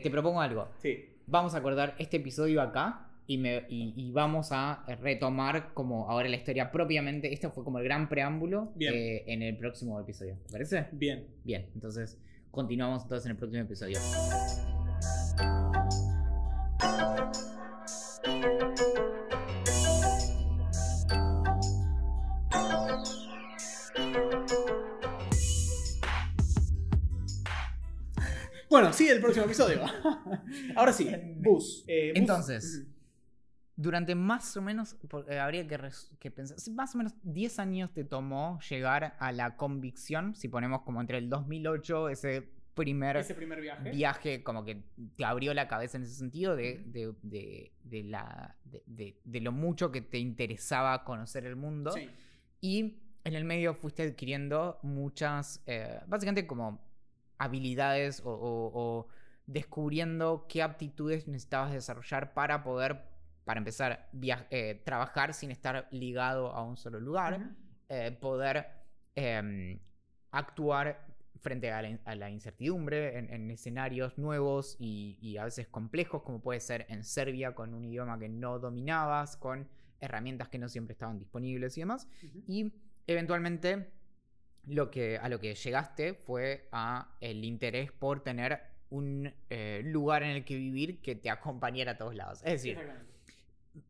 Te propongo algo. Sí. Vamos a acordar este episodio acá y, me, y, y vamos a retomar como ahora la historia propiamente. Esto fue como el gran preámbulo eh, en el próximo episodio. ¿Te parece? Bien. Bien, entonces continuamos entonces en el próximo episodio. Sí, el próximo episodio. Ahora sí, bus. eh, bus. Entonces. Durante más o menos, porque habría que, pensar, más o menos 10 años te tomó llegar a la convicción, si ponemos como entre el 2008, ese primer ese primer viaje. viaje como que te abrió la cabeza en ese sentido de, Ujú. de, de- de la, de, de- de lo mucho que te interesaba conocer el mundo. Sí. Y en el medio fuiste adquiriendo muchas, eh, básicamente como habilidades o, o- o descubriendo qué aptitudes necesitabas desarrollar para poder, para empezar, eh, trabajar sin estar ligado a un solo lugar, eh, poder em, actuar frente a la, in- a la incertidumbre en, en escenarios nuevos y, y a veces complejos, como puede ser en Serbia con un idioma que no dominabas, con herramientas que no siempre estaban disponibles y demás. Y eventualmente lo que, a lo que llegaste fue a el interés por tener un eh, lugar en el que vivir que te acompañara a todos lados. Es decir,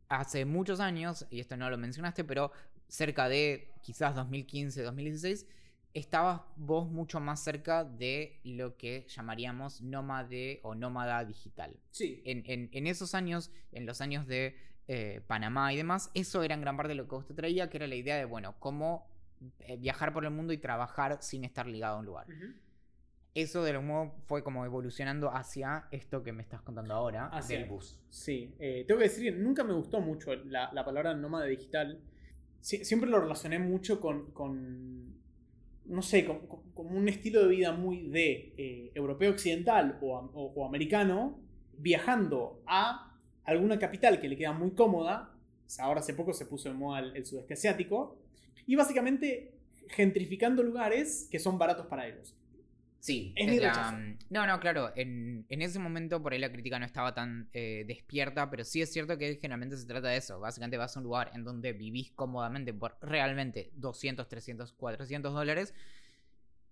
hace muchos años, y esto no lo mencionaste, pero cerca de quizás 2015, 2016, estabas vos mucho más cerca de lo que llamaríamos nómade o nómada digital Sí. en, en- en esos años, en los años de eh, Panamá y demás, eso era en gran parte lo que vos te traía, que era la idea de, bueno, cómo viajar por el mundo y trabajar sin estar ligado a un lugar. Eso de algún modo fue como evolucionando hacia esto que me estás contando ahora, Hacia del el- bus. Sí, eh, tengo que decir que nunca me gustó mucho la, la palabra nómada digital. Sie- siempre lo relacioné mucho con, con, no sé, con un estilo de vida muy de eh, europeo occidental o, o- o americano, viajando a alguna capital que le queda muy cómoda. Ahora hace poco se puso de moda el, el sudeste asiático. Y básicamente gentrificando lugares que son baratos para ellos. Sí, Es mi la- rechazo. No, no, claro, en, en ese momento por ahí la crítica no estaba tan eh, despierta, pero sí es cierto que generalmente se trata de eso. Básicamente vas a un lugar en donde vivís cómodamente por realmente 200, 300, 400 dólares.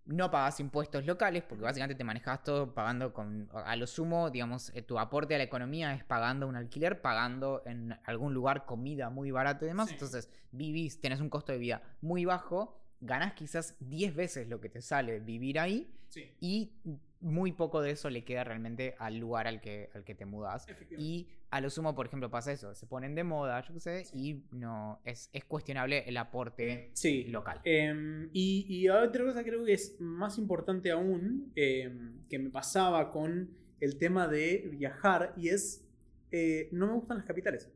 No pagas impuestos locales porque básicamente te manejas todo pagando con, a lo sumo, digamos, eh, tu aporte a la economía es pagando un alquiler, pagando en algún lugar comida muy barata y demás. Sí. Entonces vivís, tenés un costo de vida muy bajo, ganás quizás 10 veces lo que te sale vivir ahí Sí, y muy poco de eso le queda realmente al lugar al que, al que te mudas. Y a lo sumo, por ejemplo, pasa eso, se ponen de moda, yo qué sé, y no, es, es cuestionable el aporte Sí. local. Em, y, y otra cosa creo que es más importante aún, em, que me pasaba con el tema de viajar, y es, eh, no me gustan las capitales.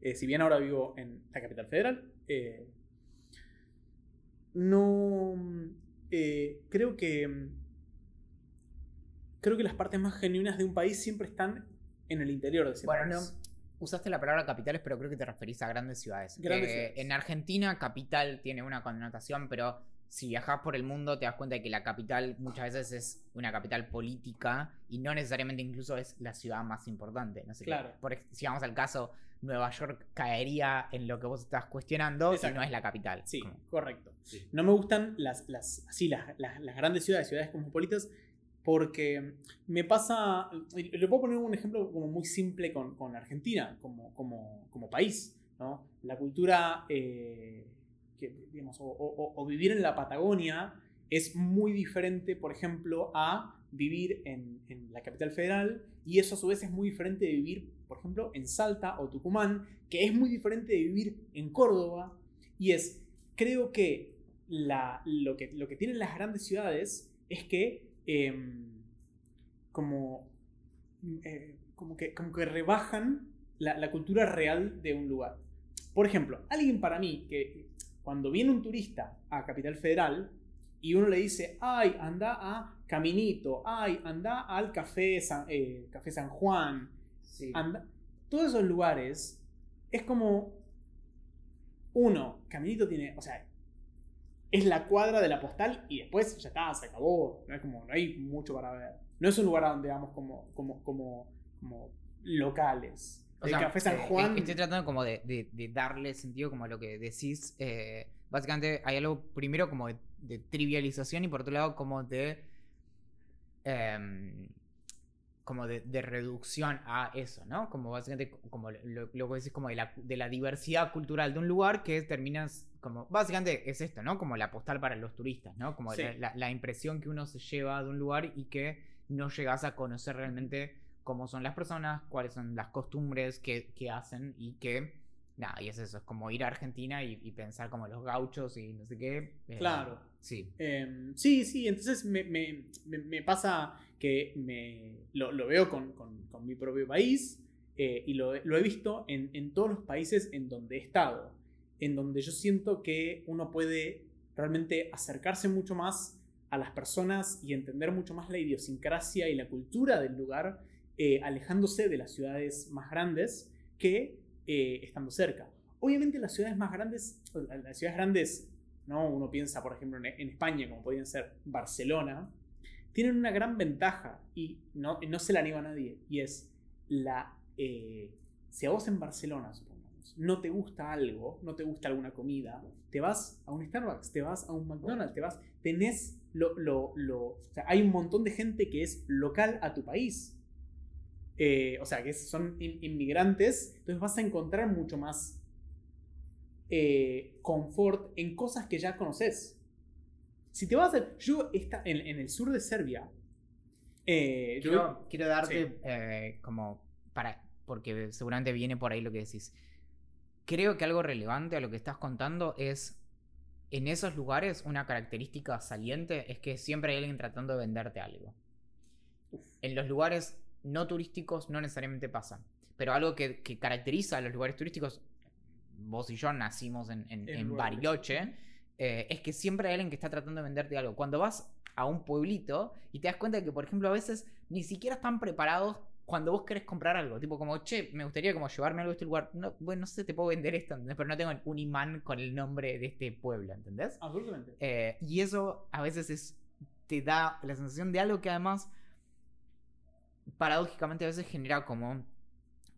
Eh, si bien ahora vivo en la capital federal, eh, no... creo que... Creo que las partes más genuinas de un país siempre están en el interior de ese Bueno, país. no, usaste la palabra capitales, pero creo que te referís a grandes ciudades. Grandes Eh, ciudades. En Argentina, capital tiene una connotación, pero si viajas por el mundo te das cuenta de que la capital muchas veces es una capital política y no necesariamente incluso es la ciudad más importante. No sé qué. Claro. Por, si vamos al caso, Nueva York caería en lo que vos estás cuestionando Exacto. y no es la capital. Sí, correcto. Sí. No me gustan las, las, así, las, las- las grandes ciudades, ciudades cosmopolitas, porque me pasa. Le puedo poner un ejemplo como muy simple con, con Argentina, como, como, como país. ¿no? La cultura, eh, digamos, o, o- o vivir en la Patagonia es muy diferente, por ejemplo, a vivir en, en la capital federal, y eso a su vez es muy diferente de vivir, por ejemplo, en Salta o Tucumán, que es muy diferente de vivir en Córdoba, y es, creo que, la, lo, que lo que tienen las grandes ciudades es que em, como, eh, como, que, como que rebajan la, la cultura real de un lugar. Por ejemplo, alguien para mí que cuando viene un turista a Capital Federal y uno le dice, ay, anda a Caminito, ay, anda al Café San, eh, Café San Juan, Sí. anda, todos esos lugares es como uno, Caminito tiene, o sea, es la cuadra de la postal y después ya está, se acabó, no es como no hay mucho para ver. No es un lugar donde vamos como, como, como, como locales. O el sea, Café San eh, Juan. Estoy tratando como de, de- de darle sentido como a lo que decís. eh, básicamente hay algo primero como de, de trivialización y por otro lado como de... em, como de, de reducción a eso, ¿no? Como básicamente como lo, lo que decís como de la, de la diversidad cultural de un lugar que terminas como... Básicamente es esto, ¿no? Como la postal para los turistas, ¿no? Como Sí. la, la- la impresión que uno se lleva de un lugar y que no llegas a conocer realmente cómo son las personas, cuáles son las costumbres que, que hacen y que... Nada, y es eso, es como ir a Argentina y, y pensar como los gauchos y no sé qué. eh, Claro. Sí. Em, sí, sí, entonces me, me- me- me pasa que me, lo, lo veo con, con- con mi propio país eh, y lo, lo he visto en, en todos los países en donde he estado, en donde yo siento que uno puede realmente acercarse mucho más a las personas y entender mucho más la idiosincrasia y la cultura del lugar, eh, alejándose de las ciudades más grandes que eh, estando cerca. Obviamente las ciudades más grandes, las ciudades grandes ¿no? Uno piensa, por ejemplo, en, España, como podrían ser Barcelona, tienen una gran ventaja y no, no se la niega a nadie, y es la... eh, si a vos en Barcelona, supongamos, no te gusta algo, no te gusta alguna comida, te vas a un Starbucks, te vas a un McDonald's, te vas, tenés lo... lo, lo o sea, hay un montón de gente que es local a tu país. Eh, o sea, que son in- inmigrantes, entonces vas a encontrar mucho más eh, confort en cosas que ya conoces. Si te vas a... Yo está en, en el sur de Serbia... eh, yo- Quiero, quiero darte Sí. como para porque seguramente viene por ahí lo que decís. Creo que algo relevante a lo que estás contando es en esos lugares una característica saliente es que siempre hay alguien tratando de venderte algo. En los lugares no turísticos no necesariamente pasa, pero algo que, que caracteriza a los lugares turísticos, vos y yo nacimos en, en, Bariloche, eh, es que siempre hay alguien que está tratando de venderte algo. Cuando vas a un pueblito y te das cuenta de que, por ejemplo, a veces ni siquiera están preparados cuando vos querés comprar algo. Tipo como, che, me gustaría como llevarme algo a este lugar. No, bueno, no sé, te puedo vender esto, ¿entendés? Pero no tengo un imán con el nombre de este pueblo, ¿entendés? Absolutamente. Eh, y eso a veces es, te da la sensación de algo que además, paradójicamente a veces genera como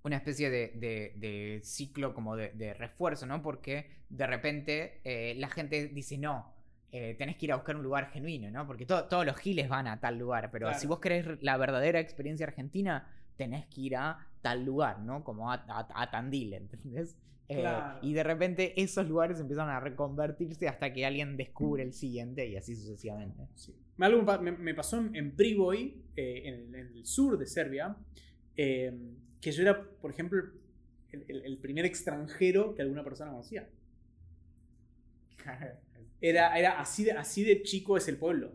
una especie de, de- de ciclo como de, de refuerzo, ¿no? Porque de repente eh, la gente dice, no, eh, tenés que ir a buscar un lugar genuino, ¿no? Porque to- todos los giles van a tal lugar, pero Claro. si vos querés la verdadera experiencia argentina, tenés que ir a tal lugar, ¿no? Como a, a- a Tandil, ¿entendés? Eh, Claro. y de repente esos lugares empiezan a reconvertirse hasta que alguien descubre el siguiente y así sucesivamente. Sí. Me, algo pa- me- me pasó en, en Priboj, eh, en, el, en el sur de Serbia, eh, que yo era, por ejemplo, el, el- el primer extranjero que alguna persona conocía. Era, era así, de, así de chico es el pueblo.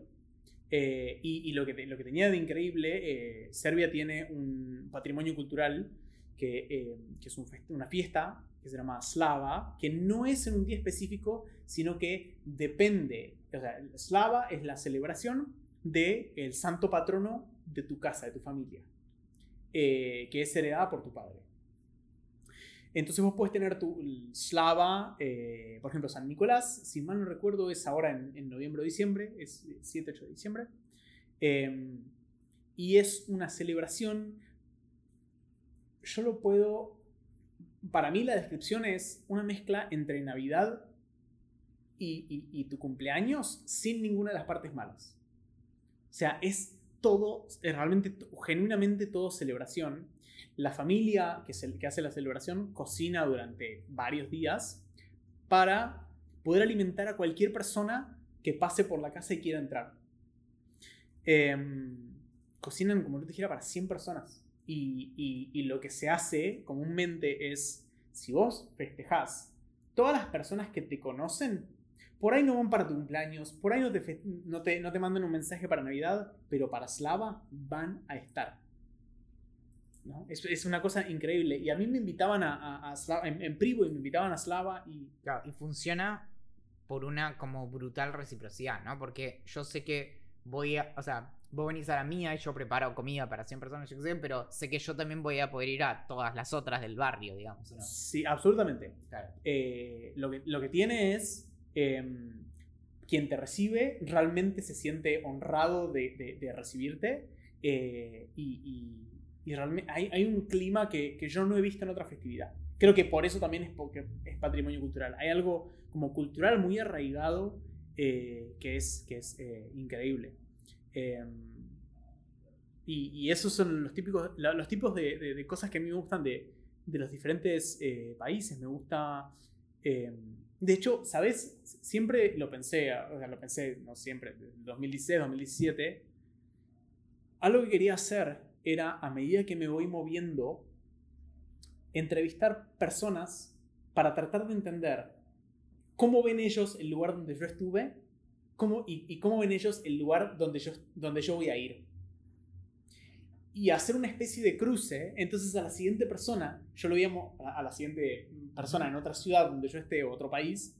Eh, y y lo, que te- lo que tenía de increíble, Serbia tiene un patrimonio cultural que, que es un una fiesta que se llama Slava, que no es en un día específico, sino que depende. O sea, Slava es la celebración del el santo patrono de tu casa, de tu familia, eh, que es heredada por tu padre. Entonces vos puedes tener tu Slava, eh, por ejemplo, San Nicolás, si mal no recuerdo, es ahora en, noviembre o diciembre, es 7-8 de diciembre. Eh, y es una celebración, yo lo puedo, para mí la descripción es una mezcla entre Navidad y, y- y tu cumpleaños sin ninguna de las partes malas. O sea, es todo, es realmente, genuinamente todo celebración. La familia que, se- que hace la celebración cocina durante varios días para poder alimentar a cualquier persona que pase por la casa y quiera entrar. Em, cocinan, como yo te dijera, para 100 personas. Y, y- y lo que se hace comúnmente es, si vos festejás, todas las personas que te conocen, por ahí no van para tu cumpleaños, por ahí no te, no te, no te mandan un mensaje para Navidad, pero para Slava van a estar. ¿no? Es, es una cosa increíble. Y a mí me invitaban a, a- a Slava, en, en Privo y me invitaban a Slava y... Claro, y funciona por una como brutal reciprocidad, ¿no? Porque yo sé que voy a, o sea, vos venís a la mía y yo preparo comida para 100 personas, yo qué sé, pero sé que yo también voy a poder ir a todas las otras del barrio, digamos, ¿no? Sí, absolutamente. Claro. eh, lo, que, lo que tiene es em, quien te recibe realmente se siente honrado de, de- de recibirte Eh, y, y, realmente hay, hay, un clima que, que, yo no he visto en otra festividad. Creo que por eso también es porque es patrimonio cultural. Hay algo como cultural muy arraigado eh, que es, que es increíble. Em, y, esos son los, típicos, los tipos de, cosas que a mí me gustan de, de los diferentes países. Me gusta... Em, de hecho, ¿sabes? Siempre lo pensé, o sea, lo pensé, no siempre, 2016, 2017. Algo que quería hacer era, a medida que me voy moviendo, entrevistar personas para tratar de entender cómo ven ellos el lugar donde yo estuve cómo, y, cómo ven ellos el lugar donde yo, donde yo voy a ir. Y hacer una especie de cruce, entonces a la siguiente persona, yo lo voy a, a la siguiente persona en otra ciudad donde yo esté o otro país,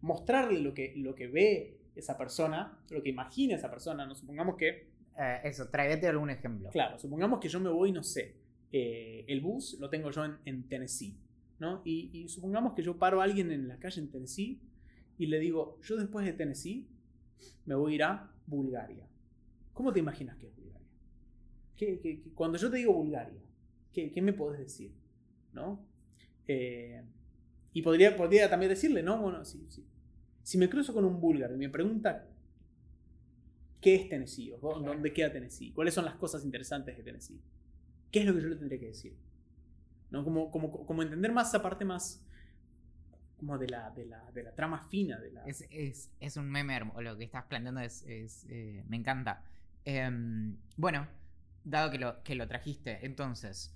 mostrarle lo que, lo que ve esa persona, lo que imagina esa persona. No supongamos que. Eh, eso, tráete algún ejemplo. Claro, supongamos que yo me voy, no sé, eh, el bus lo tengo yo en, Tennessee, ¿no? Y, supongamos que yo paro a alguien en la calle en Tennessee y le digo, yo después de Tennessee me voy a ir a Bulgaria. ¿Cómo te imaginas que es Bulgaria? ¿Qué, cuando yo te digo Bulgaria, ¿qué, ¿qué, me podés decir? ¿No? Eh, y podría, podría también decirle, ¿no? Bueno, si, si me cruzo con un búlgaro y me pregunta qué es Tennessee, o dónde queda Tennessee, cuáles son las cosas interesantes de Tennessee, ¿qué es lo que yo le tendría que decir? ¿No? Como, como, como entender más esa parte más como de la, de la, de la trama fina. De la... Es, es, es, un meme, lo que estás planteando es, es eh, me encanta. Em, bueno, dado que lo, que lo trajiste, entonces,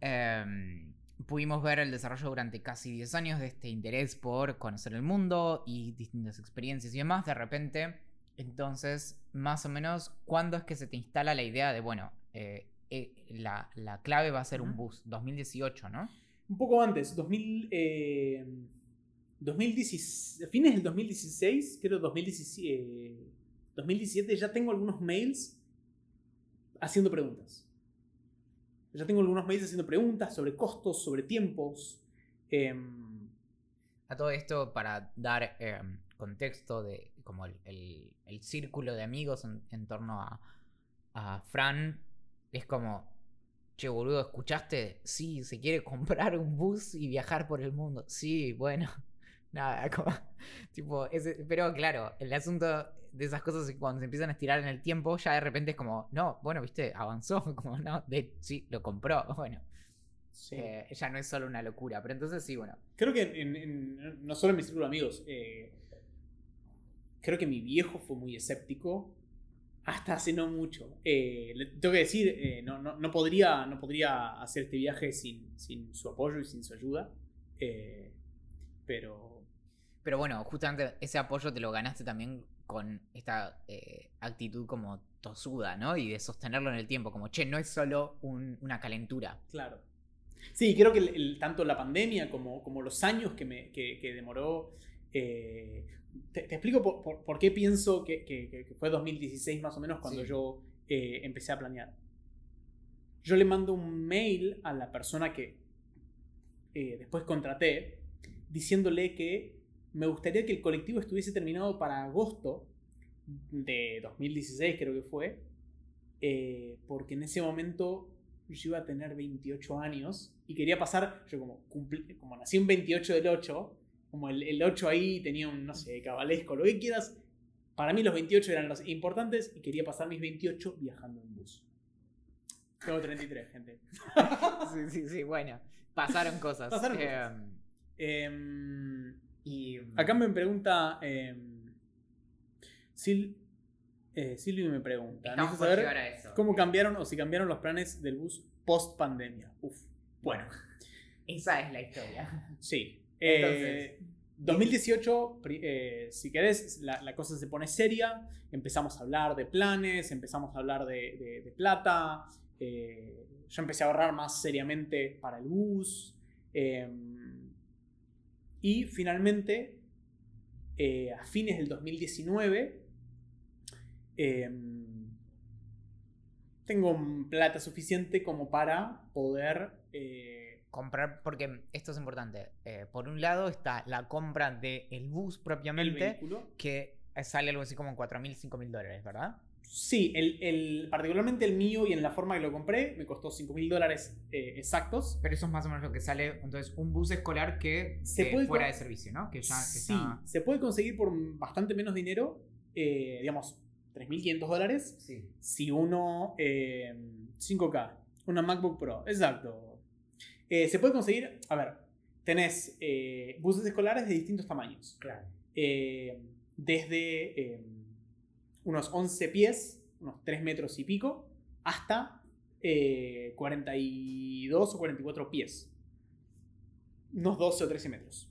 eh, pudimos ver el desarrollo durante casi 10 años de este interés por conocer el mundo y distintas experiencias y demás. De repente, entonces, más o menos, ¿cuándo es que se te instala la idea de, bueno, eh, eh, la, clave va a ser un bus? 2018, ¿no? Un poco antes, 2000, eh, 2016, fines del 2016, creo 2017, 2017, ya tengo algunos mails haciendo preguntas. Ya tengo algunos meses haciendo preguntas sobre costos, sobre tiempos. Em, a todo esto, para dar em, contexto de como el, círculo de amigos en, torno a, Fran, es como, che boludo, ¿escuchaste? Sí, se quiere comprar un bus y viajar por el mundo. Sí, bueno, nada, como, tipo, pero claro, el asunto de esas cosas que cuando se empiezan a estirar en el tiempo, ya de repente es como, no, bueno, viste, avanzó, como, no, de, sí, lo compró, bueno. Eh, ya no es solo una locura, pero entonces sí, bueno. Creo que no solo en mi círculo de amigos, eh, creo que mi viejo fue muy escéptico hasta hace no mucho. Eh, tengo que decir, no, no, no, podría, no podría hacer este viaje sin, sin su apoyo y sin su ayuda, pero... Pero bueno, justamente ese apoyo te lo ganaste también con esta eh, actitud como tosuda, ¿no? Y de sostenerlo en el tiempo, como, che, no es solo una calentura. Claro. Sí, creo que tanto la pandemia como, como los años que, me, que, demoró... Eh, te, explico por, qué pienso que, fue 2016 más o menos cuando yo eh, empecé a planear. Yo le mando un mail a la persona que después contraté diciéndole que me gustaría que el colectivo estuviese terminado para agosto de 2016, creo que fue, eh, porque en ese momento yo iba a tener 28 años y quería pasar, yo como, como nací un 28 del 8, como el, el 8 ahí tenía un, no sé, cabalesco, lo que quieras, para mí los 28 eran los importantes y quería pasar mis 28 viajando en bus. Tengo 33, gente. sí, sí, sí, bueno. Pasaron cosas. Pasaron cosas. Eh, em, y acá me pregunta. Eh, Sil, Silvio me pregunta. ¿no? saber a eso. cómo cambiaron o si cambiaron los planes del bus post pandemia. Uf. Bueno. Esa es la historia. Sí. Entonces. 2018, eh, si querés, la, cosa se pone seria. Empezamos a hablar de planes, empezamos a hablar de, de, plata. Eh, yo empecé a ahorrar más seriamente para el bus. Eh, y finalmente, eh, a fines del 2019, em, tengo plata suficiente como para poder... Eh, Comprar, porque esto es importante. Eh, por un lado está la compra del bus propiamente, que sale algo así como 4.000, 5.000 dólares, ¿verdad? Sí, el, el- particularmente el mío y en la forma que lo compré me costó 5 mil dólares eh, exactos. Pero eso es más o menos lo que sale. Entonces, un bus escolar que Se eh, puede fuera de servicio, ¿no? Que ya que sí, está- se puede conseguir por bastante menos dinero, eh, digamos 3.500 dólares, Sí. si uno... eh, 5K, una MacBook Pro, exacto. Eh, se puede conseguir, a ver, tenés eh, buses escolares de distintos tamaños. Claro. eh, desde eh, unos 11 pies, unos 3 metros y pico, hasta eh, 42 o 44 pies. Unos 12 o 13 metros.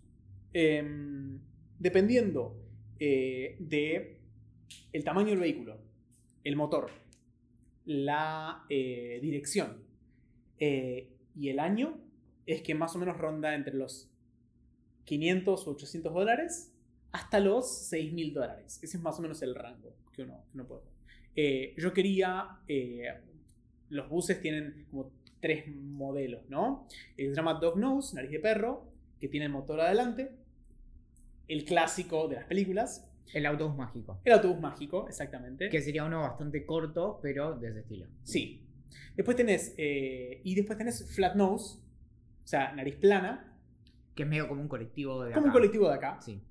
Em, dependiendo eh, de el tamaño del vehículo, el motor, la eh, dirección eh, y el año, es que más o menos ronda entre los 500 o 800 dólares hasta los 6.000 dólares. Ese es más o menos el rango que uno, que uno puede. Eh, yo quería... eh, los buses tienen como tres modelos, ¿no? El llama Dog Nose, nariz de perro, que tiene el motor adelante. El clásico de las películas. El autobús mágico. El autobús mágico, exactamente. Que sería uno bastante corto, pero de ese estilo. Sí. Después tenés... eh, y después tenés Flat Nose, sea, nariz plana, Que es medio como un colectivo de como un acá. colectivo de acá. Sí.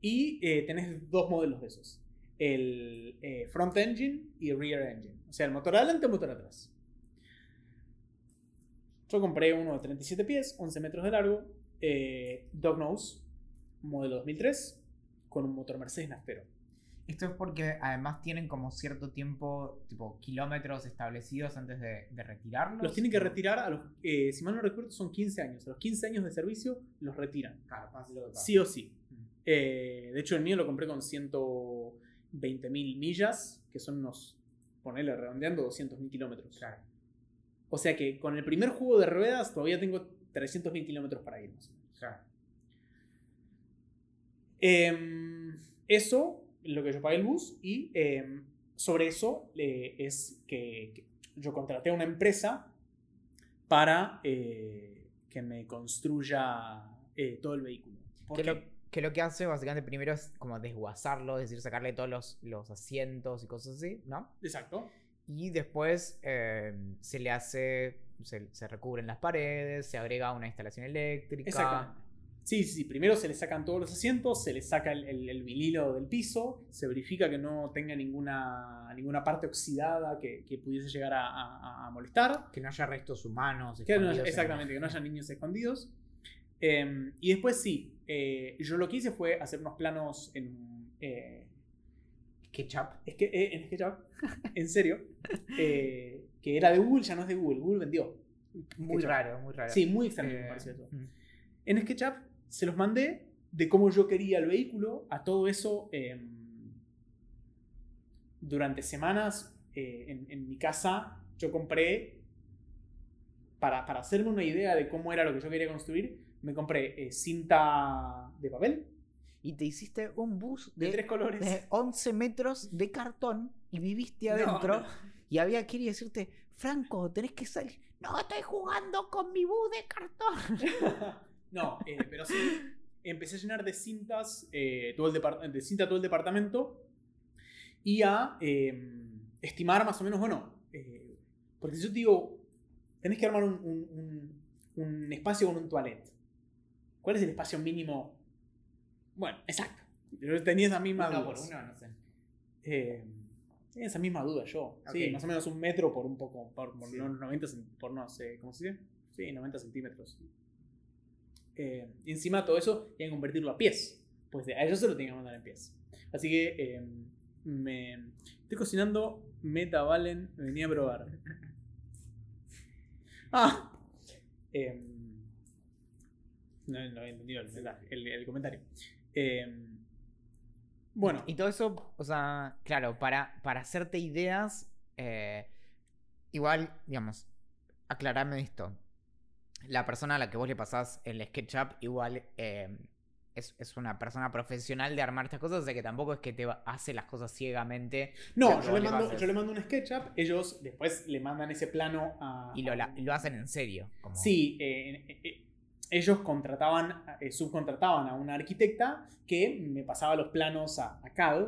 Y eh, tenés dos modelos de esos. El eh, front engine y el rear engine. O sea, el motor adelante el motor atrás. Yo compré uno de 37 pies, 11 metros de largo, eh, Dog Nose, modelo 2003, con un motor Mercedes naftero. Esto es porque además tienen como cierto tiempo, tipo kilómetros establecidos antes de, de retirarlos. Los tienen que retirar a los, eh, si mal no recuerdo, son 15 años. A los 15 años de servicio los retiran. Claro. Sí o sí. Mm. Eh, de hecho, el mío lo compré con 120 mil millas, que son unos, ponerle redondeando, 200 mil kilómetros. Claro. O sea que con el primer juego de ruedas todavía tengo 300 mil kilómetros para ir más o menos. Claro. Em, eso, lo que yo pagué el bus, y em, sobre eso eh, es que, que yo contraté a una empresa para eh, que me construya eh, todo el vehículo. Que Porque- lo, que lo que hace básicamente primero es como desguazarlo, es decir, sacarle todos los, los asientos y cosas así, ¿no? Exacto. Y después eh, se le hace, se, se recubren las paredes, se agrega una instalación eléctrica. Exactamente. Sí, sí, sí. Primero se le sacan todos los asientos, se le saca el, el- el vinilo del piso, se verifica que no tenga ninguna, ninguna parte oxidada que, que pudiese llegar a, a- a molestar. Que no haya restos humanos. Que no- exactamente, que no haya niños escondidos. Eh, y después sí, eh, yo lo que hice fue hacer unos planos en, eh, Ketchup. es que, eh, en SketchUp, en serio, eh, que era de Google, ya no es de Google, Google vendió. Muy SketchUp. raro, muy raro. Sí, muy extraño me pareció eso. mm. En SketchUp se los mandé de cómo yo quería el vehículo. A todo eso, eh, durante semanas eh, en, en mi casa, yo compré, para, para hacerme una idea de cómo era lo que yo quería construir, me compré eh, cinta de papel Y te hiciste un bus de de, tres colores. de 11 metros de cartón y viviste No, adentro. no. Y había que ir y decirte, Franco, tenés que salir. No, estoy jugando con mi bus de cartón. no, eh, pero sí, empecé a llenar de cintas, eh, todo el de cinta todo el departamento y a eh, estimar más o menos, bueno, eh, porque si yo te digo, tenés que armar un, un- un- un espacio con un toilet. ¿Cuál es el espacio mínimo? Bueno, exacto. Yo tenía esa misma duda. por uno, no sé. Eh, tenía esa misma duda yo. Sí, Ok. más o menos un metro por un poco, por, por Sí. no- 90 cen- por no sé, ¿cómo se dice? Sí, 90 centímetros. Eh, y encima todo eso tienen que convertirlo a pies. Pues de- a ellos se lo tienen que mandar en pies. Así que eh, me estoy cocinando Meta Valen, me venía a probar. Ah. Eh, no, no había entendido el, mensaje- el- el comentario. Eh, bueno, Y todo eso, o sea, claro, para, para hacerte ideas, eh, igual, digamos, aclarame esto. La persona a la que vos le pasás el SketchUp, igual eh, es, es una persona profesional de armar estas cosas, o sea que tampoco es que te hace las cosas ciegamente No, yo le, mando, yo le mando un SketchUp, ellos después le mandan ese plano a... y lo, la- lo hacen en serio. Como, Sí, eh, eh, eh, ellos contrataban, subcontrataban a una arquitecta que me pasaba los planos a, a CAD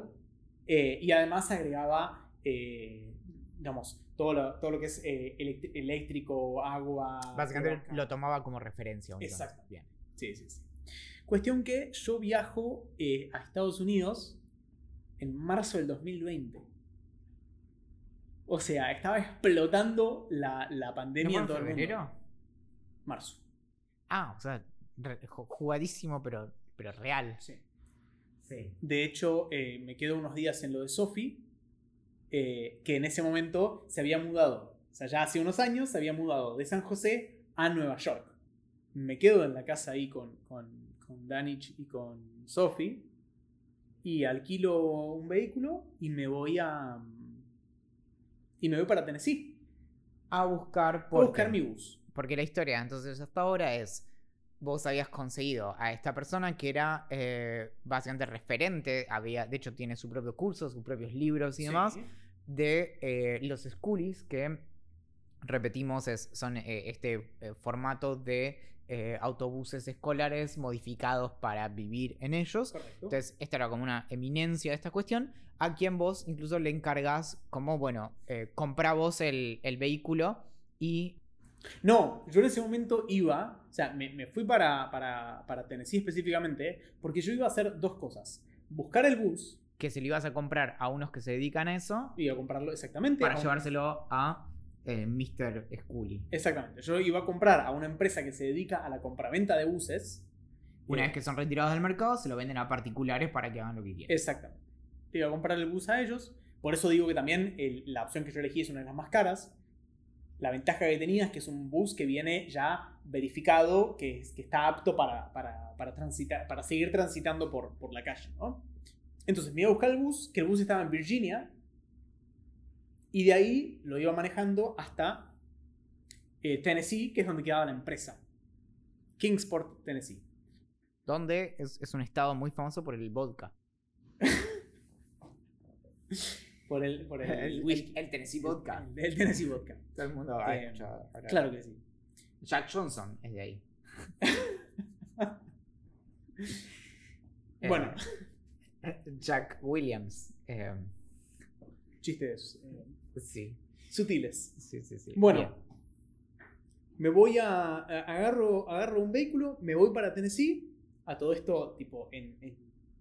y además agregaba eh, digamos, todo lo, todo lo que es eh, eléctrico, agua. Básicamente lo tomaba como referencia. Exacto. Bien. Sí, sí, sí. Cuestión que yo viajo eh, a Estados Unidos en marzo del 2020. O sea, estaba explotando la, la ¿No pandemia en todo el mundo. febrero? Marzo. Ah, o sea, jugadísimo, pero, pero real. Sí. Sí. De hecho, eh, me quedo unos días en lo de Sophie, eh, que en ese momento se había mudado. O sea, ya hace unos años se había mudado de San José a Nueva York. Me quedo en la casa ahí con, con, con Danich y con Sophie. Y alquilo un vehículo y me voy a. Y me voy para Tennessee. A buscar A por buscar mi bus. Porque la historia, entonces, hasta ahora es. Vos habías conseguido a esta persona que era eh, básicamente referente, había, de hecho tiene su propio curso, sus propios libros y demás, Sí. de eh, los schoolies, que repetimos, es, son eh, este eh, formato de eh, autobuses escolares modificados para vivir en ellos. Correcto. Entonces, esta era como una eminencia de esta cuestión, a quien vos incluso le encargás como, bueno, eh, comprá vos el, el vehículo y No, yo en ese momento iba, o sea, me, me fui para, para, para Tennessee específicamente, porque yo iba a hacer dos cosas. Buscar el bus, que se lo ibas a comprar a unos que se dedican a eso iba a comprarlo exactamente. para a un- llevárselo a eh, Mr. Scully. Exactamente, yo iba a comprar a una empresa que se dedica a la compraventa de buses. Una Eh, vez que son retirados del mercado, se lo venden a particulares para que hagan lo que quieran. Exactamente. Iba a comprar el bus a ellos. Por eso digo que también el- la opción que yo elegí es una de las más caras. La ventaja que tenía es que es un bus que viene ya verificado, que, que está apto para, para, para transitar, para seguir transitando por, por la calle. ¿no? Entonces me iba a buscar el bus, que el bus estaba en Virginia, y de ahí lo iba manejando hasta eh, Tennessee, que es donde quedaba la empresa. Kingsport, Tennessee. Donde es, es un estado muy famoso por el vodka. Por el, por el, El, whisky. el Tennessee Vodka. El, el Tennessee Vodka. Todo el mundo ha escuchado Claro que sí. Jack Johnson es de ahí. Eh, Bueno, Jack Williams. eh, chistes eh, sí, sutiles. sí, sí, sí. Bueno, Bien. me voy a, a- agarro, agarro un vehículo, me voy para Tennessee. A todo esto, tipo, en, en-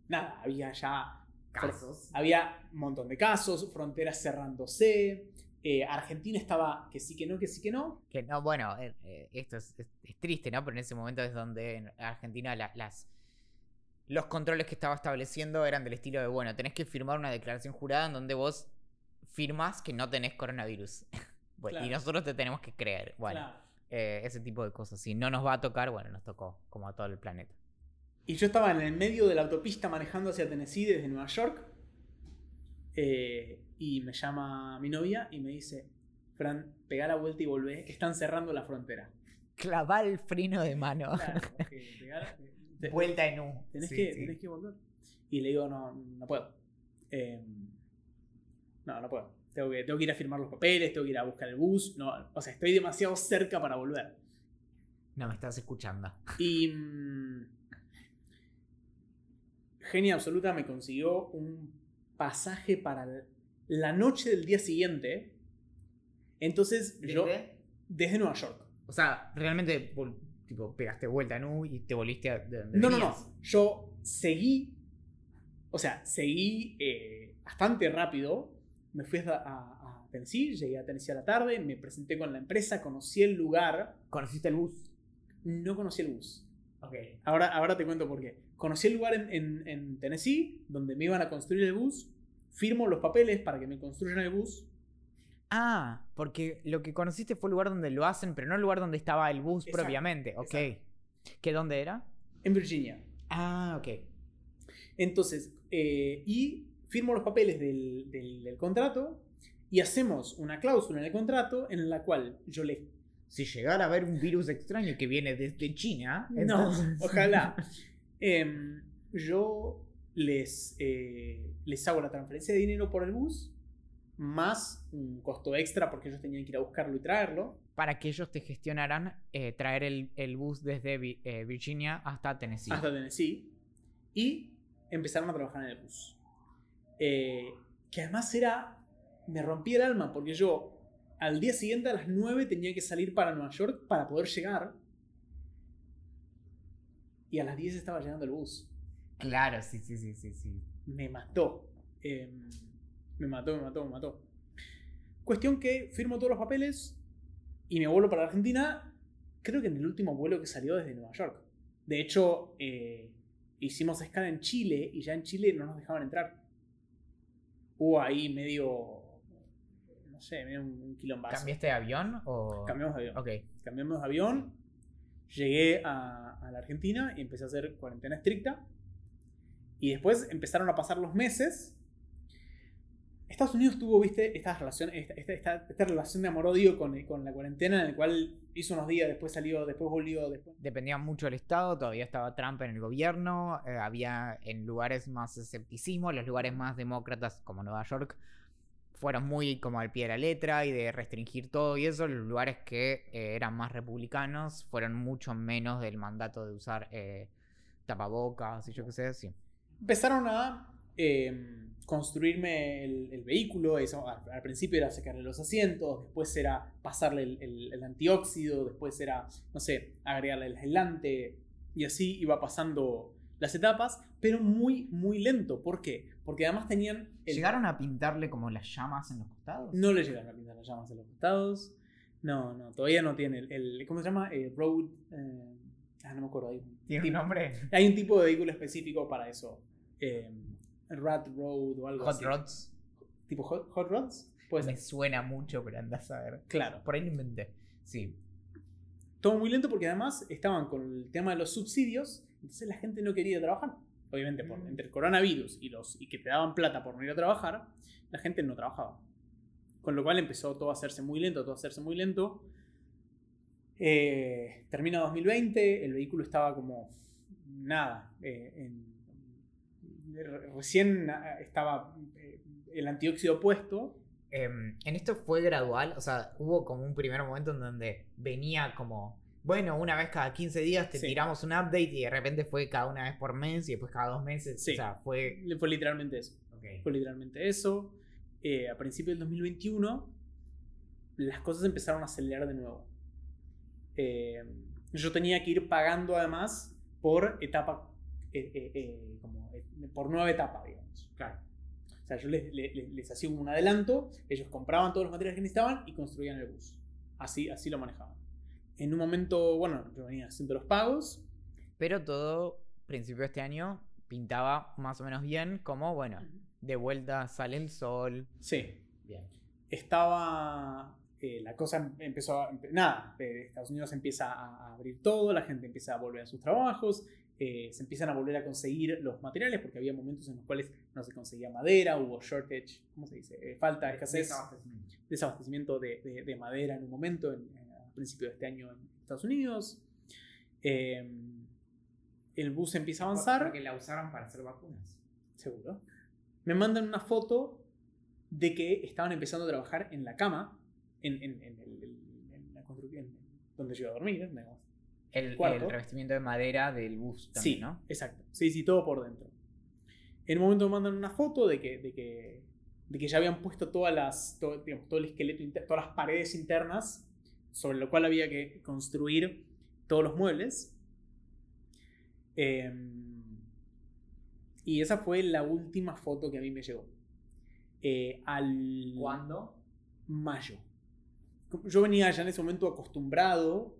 nada, había ya Casos. Había un montón de casos, fronteras cerrándose. eh, Argentina estaba que sí que no, que sí que no. Que no, bueno, eh, eh, esto es, es- es triste, ¿no? Pero en ese momento es donde en Argentina la- las los controles que estaba estableciendo eran del estilo de, bueno, tenés que firmar una declaración jurada en donde vos firmas que no tenés coronavirus. Bueno, Y nosotros te tenemos que creer. Bueno, Claro. eh, ese tipo de cosas. Si no nos va a tocar, bueno, nos tocó, como a todo el planeta. Y yo estaba en el medio de la autopista manejando hacia Tennessee desde Nueva York. eh, y me llama mi novia y me dice: Fran, pegá la vuelta y volvé. Están cerrando la frontera. Clavar el freno de mano. Claro, ok, pegá- te- Vuelta en U. Tenés, Sí, que, sí. tenés que volver. Y le digo: No, no puedo. Eh, no, no puedo. Tengo que, tengo que ir a firmar los papeles, tengo que ir a buscar el bus. No, o sea, estoy demasiado cerca para volver. No me estás escuchando. Y. Genia Absoluta me consiguió un pasaje para la noche del día siguiente. Entonces, yo. Desde Nueva York. O sea, realmente tipo, pegaste vuelta U y te volviste a de No, no, no. Yo seguí. O sea, seguí eh, bastante rápido. Me fui a, a- a Tennessee, llegué a Tennessee a la tarde, me presenté con la empresa, conocí el lugar. ¿Conociste el bus? No conocí el bus. Ok. Ahora, ahora te cuento por qué. Conocí el lugar en, en- en Tennessee, donde me iban a construir el bus. Firmo los papeles para que me construyan el bus. Ah, porque lo que conociste fue el lugar donde lo hacen, pero no el lugar donde estaba el bus Exacto, propiamente. Ok. exacto. ¿Qué dónde era? En Virginia. Ah, ok. Entonces, eh, y firmo los papeles del, del- del contrato y hacemos una cláusula en el contrato en la cual yo le... Si llegara a haber un virus extraño que viene desde China, No, ojalá. Em, yo les, eh, les hago la transferencia de dinero por el bus, más un costo extra porque ellos tenían que ir a buscarlo y traerlo. Para que ellos te gestionaran eh, traer el, el bus desde Vi- eh, Virginia hasta Tennessee. hasta Tennessee y empezaron a trabajar en el bus. Eh, que además era me rompí el alma porque yo al día siguiente a las 9 tenía que salir para Nueva York para poder llegar. Y a las 10 estaba llegando el bus. Claro, sí, sí, sí, sí, sí. Me mató. Em, me mató, me mató, me mató. Cuestión que firmo todos los papeles y me vuelvo para Argentina. Creo que en el último vuelo que salió desde Nueva York. De hecho, eh, hicimos escala en Chile y ya en Chile no nos dejaban entrar. Hubo ahí medio. No sé, medio un quilombazo. ¿Cambiaste de avión o.? Cambiamos de avión. Ok. Cambiamos de avión. Llegué a, a la Argentina y empecé a hacer cuarentena estricta. Y después empezaron a pasar los meses. Estados Unidos tuvo, viste, esta relación, esta, esta, esta, esta relación de amor-odio con, con la cuarentena, en el cual hizo unos días, después salió, después volvió, después. Dependía mucho del Estado, todavía estaba Trump en el gobierno, eh, había en lugares más escepticismo, los lugares más demócratas como Nueva York fueron muy como al pie de la letra y de restringir todo y eso, los lugares que eh, eran más republicanos fueron mucho menos del mandato de usar eh, tapabocas y yo qué sé, sí. Empezaron a eh, construirme el, vehículo, al, principio era sacarle los asientos, después era pasarle el, el- el antióxido, después era, no sé, agregarle el aislante, y así iba pasando las etapas, pero muy, muy lento. ¿Por qué? Porque además tenían... el- ¿Llegaron a pintarle como las llamas en los costados? No le llegaron a pintar las llamas en los costados. No, no, todavía no tiene el... el- ¿Cómo se llama? Eh, road... eh, ah, no me acuerdo. Hay, un ¿Tiene un tipo- nombre? hay un tipo de vehículo específico para eso. Eh, Rat Road o algo Hot así. Rods. ¿Tipo Hot, hot Rods? Puede Me suena mucho, pero andás a ver. Claro. Por ahí lo inventé. Sí. Todo muy lento porque además estaban con el tema de los subsidios, entonces la gente no quería trabajar. Obviamente, por, Mm. entre el coronavirus y, los, y que te daban plata por no ir a trabajar, la gente no trabajaba. Con lo cual empezó todo a hacerse muy lento, todo a hacerse muy lento. Eh, termina 2020, el vehículo estaba como nada. eh, en- recién ah, estaba eh, el antióxido puesto. Em, en esto fue gradual, o sea, hubo como un primer momento en donde venía como, bueno, una vez cada 15 días te Sí. tiramos un update y de repente fue cada una vez por mes y después cada dos meses. Sí. O sea, fue... Fue literalmente eso. Fue literalmente eso. Eh, a principios del 2021, las cosas empezaron a acelerar de nuevo. Eh, yo tenía que ir pagando además por etapa, eh, como, por nueva etapa, digamos. Claro. O sea, yo les, les- les hacía un adelanto, ellos compraban todos los materiales que necesitaban y construían el bus. Así, así lo manejaban. En un momento, bueno, yo venía haciendo los pagos. Pero todo, principio de este año, pintaba más o menos bien, como, bueno, de vuelta sale el sol. Sí, Bien. estaba. eh, la cosa em- empezó a. Nada, eh, Estados Unidos empieza a, a abrir todo, la gente empieza a volver a sus trabajos, eh, se empiezan a volver a conseguir los materiales, porque había momentos en los cuales no se conseguía madera, hubo shortage, ¿cómo se dice? Eh, falta, escasez, desabastecimiento de, de- de madera en un momento, en, principio de este año en Estados Unidos. Eh, el bus empieza a avanzar. Porque la usaron para hacer vacunas. Seguro. Me mandan una foto de que estaban empezando a trabajar en la cama, en, en- en el- el- en la construcción, donde yo iba a dormir. digamos. El, el revestimiento de madera del bus también, sí, ¿no? exacto. Sí, sí, todo por dentro. En un momento me mandan una foto de que, de que, de que ya habían puesto todas las, todo, digamos, todo el esqueleto, inter- todas las paredes internas, sobre lo cual había que construir todos los muebles. Em, y esa fue la última foto que a mí me llegó. Eh, al ¿Cuándo? mayo. Yo venía ya en ese momento acostumbrado.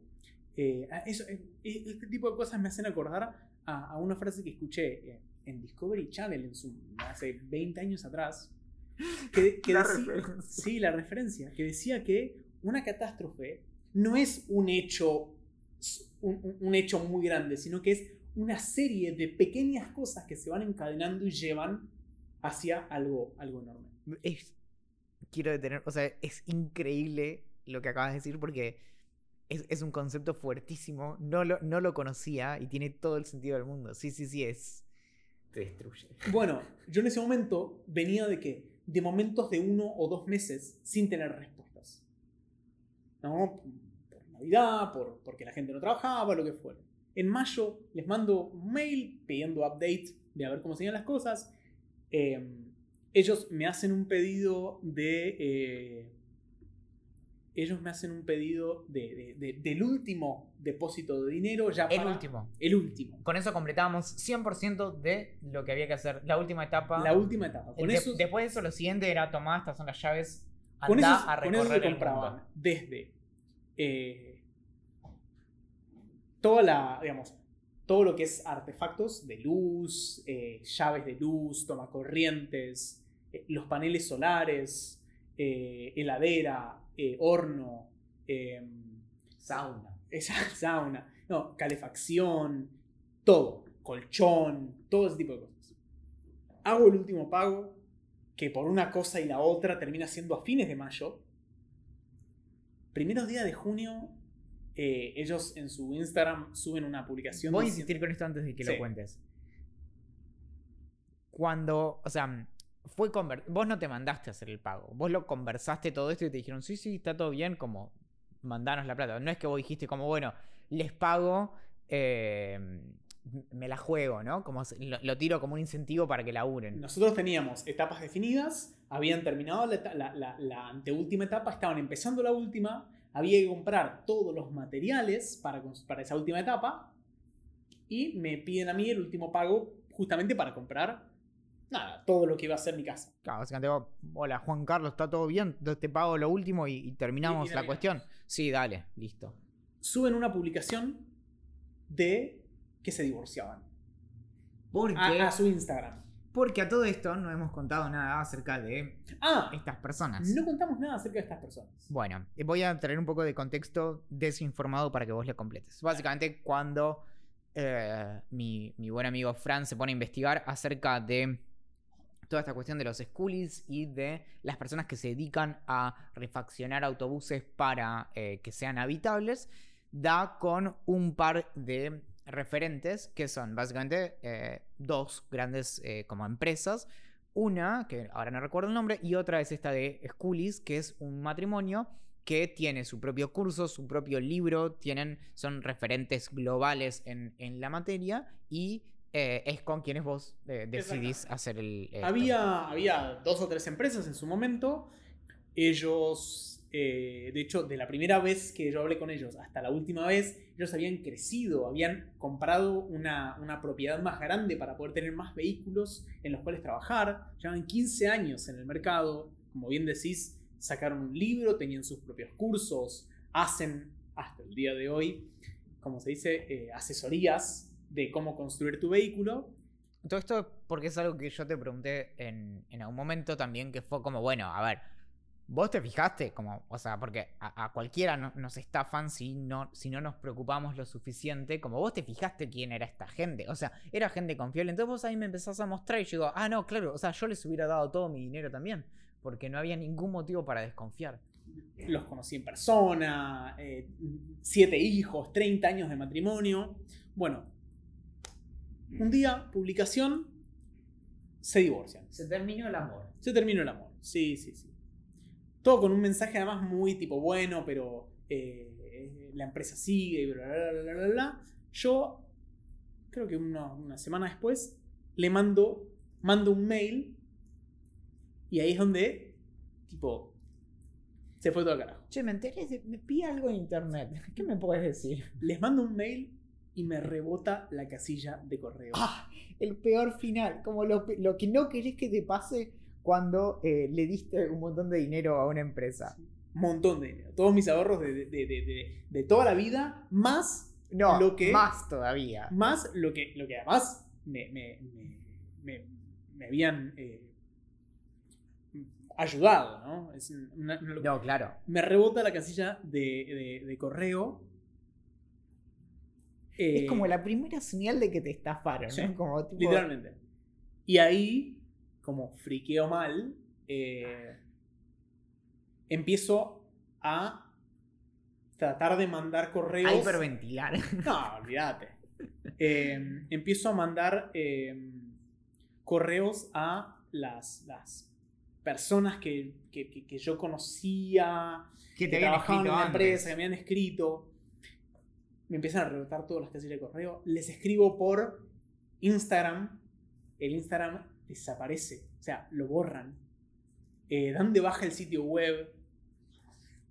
eh, a eso, eh, eh, este tipo de cosas me hacen acordar a, a una frase que escuché en Discovery Channel en su, hace 20 años atrás. Que, La sí, la referencia. Que decía que una catástrofe no es un hecho, un, un- hecho muy grande, sino que es una serie de pequeñas cosas que se van encadenando y llevan hacia algo, algo enorme. Es, quiero detener, o sea, es increíble lo que acabas de decir porque es, es un concepto fuertísimo, no lo, no lo conocía y tiene todo el sentido del mundo. Sí, sí, sí, es... Te destruye. Bueno, yo en ese momento venía de que de momentos de uno o dos meses sin tener respuestas. ¿No? Por Navidad, por, porque la gente no trabajaba, lo que fuera. En mayo les mando un mail pidiendo update de a ver cómo seguían las cosas. Eh, ellos me hacen un pedido de... eh, ellos me hacen un pedido de, de- de- del último depósito de dinero ya El para- último. El último. Con eso completamos 100% de lo que había que hacer. La última etapa. La última etapa. Con De- eso, después de eso, lo siguiente era tomar, estas son las llaves. con Andá eso, a con eso recorrer se compraban desde eh, toda la, digamos, todo lo que es artefactos de luz, eh, llaves de luz, tomacorrientes, eh, los paneles solares, eh, heladera, horno, eh, Sauna. esa sauna, no, calefacción, todo, colchón, todo ese tipo de cosas. Hago el último pago, que por una cosa y la otra termina siendo a fines de mayo. Primeros días de junio, eh, ellos en su Instagram suben una publicación. Voy a insistir con esto antes de que Sí. lo cuentes. Cuando, o sea, fue conver- vos no te mandaste a hacer el pago. Vos lo conversaste todo esto y te dijeron, sí, sí, está todo bien, como mandanos la plata. No es que vos dijiste como, bueno, les pago, eh, me la juego, ¿no? Como lo tiro como un incentivo para que laburen. Nosotros teníamos etapas definidas, habían terminado la, la- la- la anteúltima etapa, estaban empezando la última, había que comprar todos los materiales para, para esa última etapa y me piden a mí el último pago justamente para comprar nada, todo lo que iba a ser mi casa. Claro, básicamente hola Juan Carlos, ¿está todo bien? Te pago lo último y, y terminamos Y- la cuestión. Sí, dale, listo. Suben una publicación de que se divorciaban a su Instagram. Porque a todo esto no hemos contado nada acerca de Ah, estas personas. no contamos nada acerca de estas personas. Bueno, eh, voy a traer un poco de contexto desinformado para que vos lo completes. Básicamente, cuando eh, mi, mi buen amigo Fran se pone a investigar acerca de toda esta cuestión de los schoolies y de las personas que se dedican a refaccionar autobuses para eh, que sean habitables, da con un par de referentes que son básicamente eh, dos grandes eh, como empresas. Una, que ahora no recuerdo el nombre, y otra es esta de Schoolies, que es un matrimonio que tiene su propio curso, su propio libro, tienen, son referentes globales en, en la materia y eh, es con quienes vos decidís hacer el... Había, había dos o tres empresas en su momento. Ellos, eh, de hecho, de la primera vez que yo hablé con ellos hasta la última vez, ellos habían crecido, habían comprado una, una propiedad más grande para poder tener más vehículos en los cuales trabajar. Llevan 15 años en el mercado. Como bien decís, sacaron un libro, tenían sus propios cursos, hacen hasta el día de hoy, como se dice, eh, asesorías de cómo construir tu vehículo. Todo esto porque es algo que yo te pregunté en, en algún momento también, que fue como, bueno, a ver, vos te fijaste, como, o sea, porque a, a cualquiera no- nos estafan si no, si no nos preocupamos lo suficiente, como vos te fijaste quién era esta gente, o sea, era gente confiable, entonces vos ahí me empezás a mostrar y yo digo, ah, no, claro, o sea, yo les hubiera dado todo mi dinero también, porque no había ningún motivo para desconfiar. los conocí en persona, eh, siete hijos, 30 años de matrimonio. Bueno, un día, publicación, se divorcian. Se terminó el amor. Se terminó el amor. Sí, sí, sí. Todo con un mensaje además muy tipo bueno, pero eh, la empresa sigue y bla, bla, bla, bla, bla. Yo, creo que una, una semana después, le mando, mando un mail y ahí es donde, tipo, se fue todo al carajo. Che, me enteré, me pide algo en internet, ¿qué me puedes decir? Les mando un mail y me rebota la casilla de correo. Ah, el peor final, como lo, lo que no querés que te pase cuando eh, le diste un montón de dinero a una empresa. Montón de dinero. Todos mis ahorros de, de- de- de- toda la vida, más, No, Lo que- más todavía. más lo, que, lo que además me, me- me- me- me habían eh, ayudado, ¿no? Es una- una locura. No, claro. Me rebota la casilla de, de- correo. Es Eh, como la primera señal de que te estafaron, Sí, ¿no? Como tipo, Literalmente. Y ahí, como friqueo mal, eh, empiezo a tratar de mandar correos. a hiperventilar. No, olvídate. Eh, empiezo a mandar eh, correos a las, las personas que, que- yo conocía, que te trabajaban en la antes. empresa, que me habían escrito. Me empiezan a rebotar todas las casillas de correo. Les escribo por Instagram. El Instagram desaparece. sea, lo borran. Eh, dan de baja el sitio web.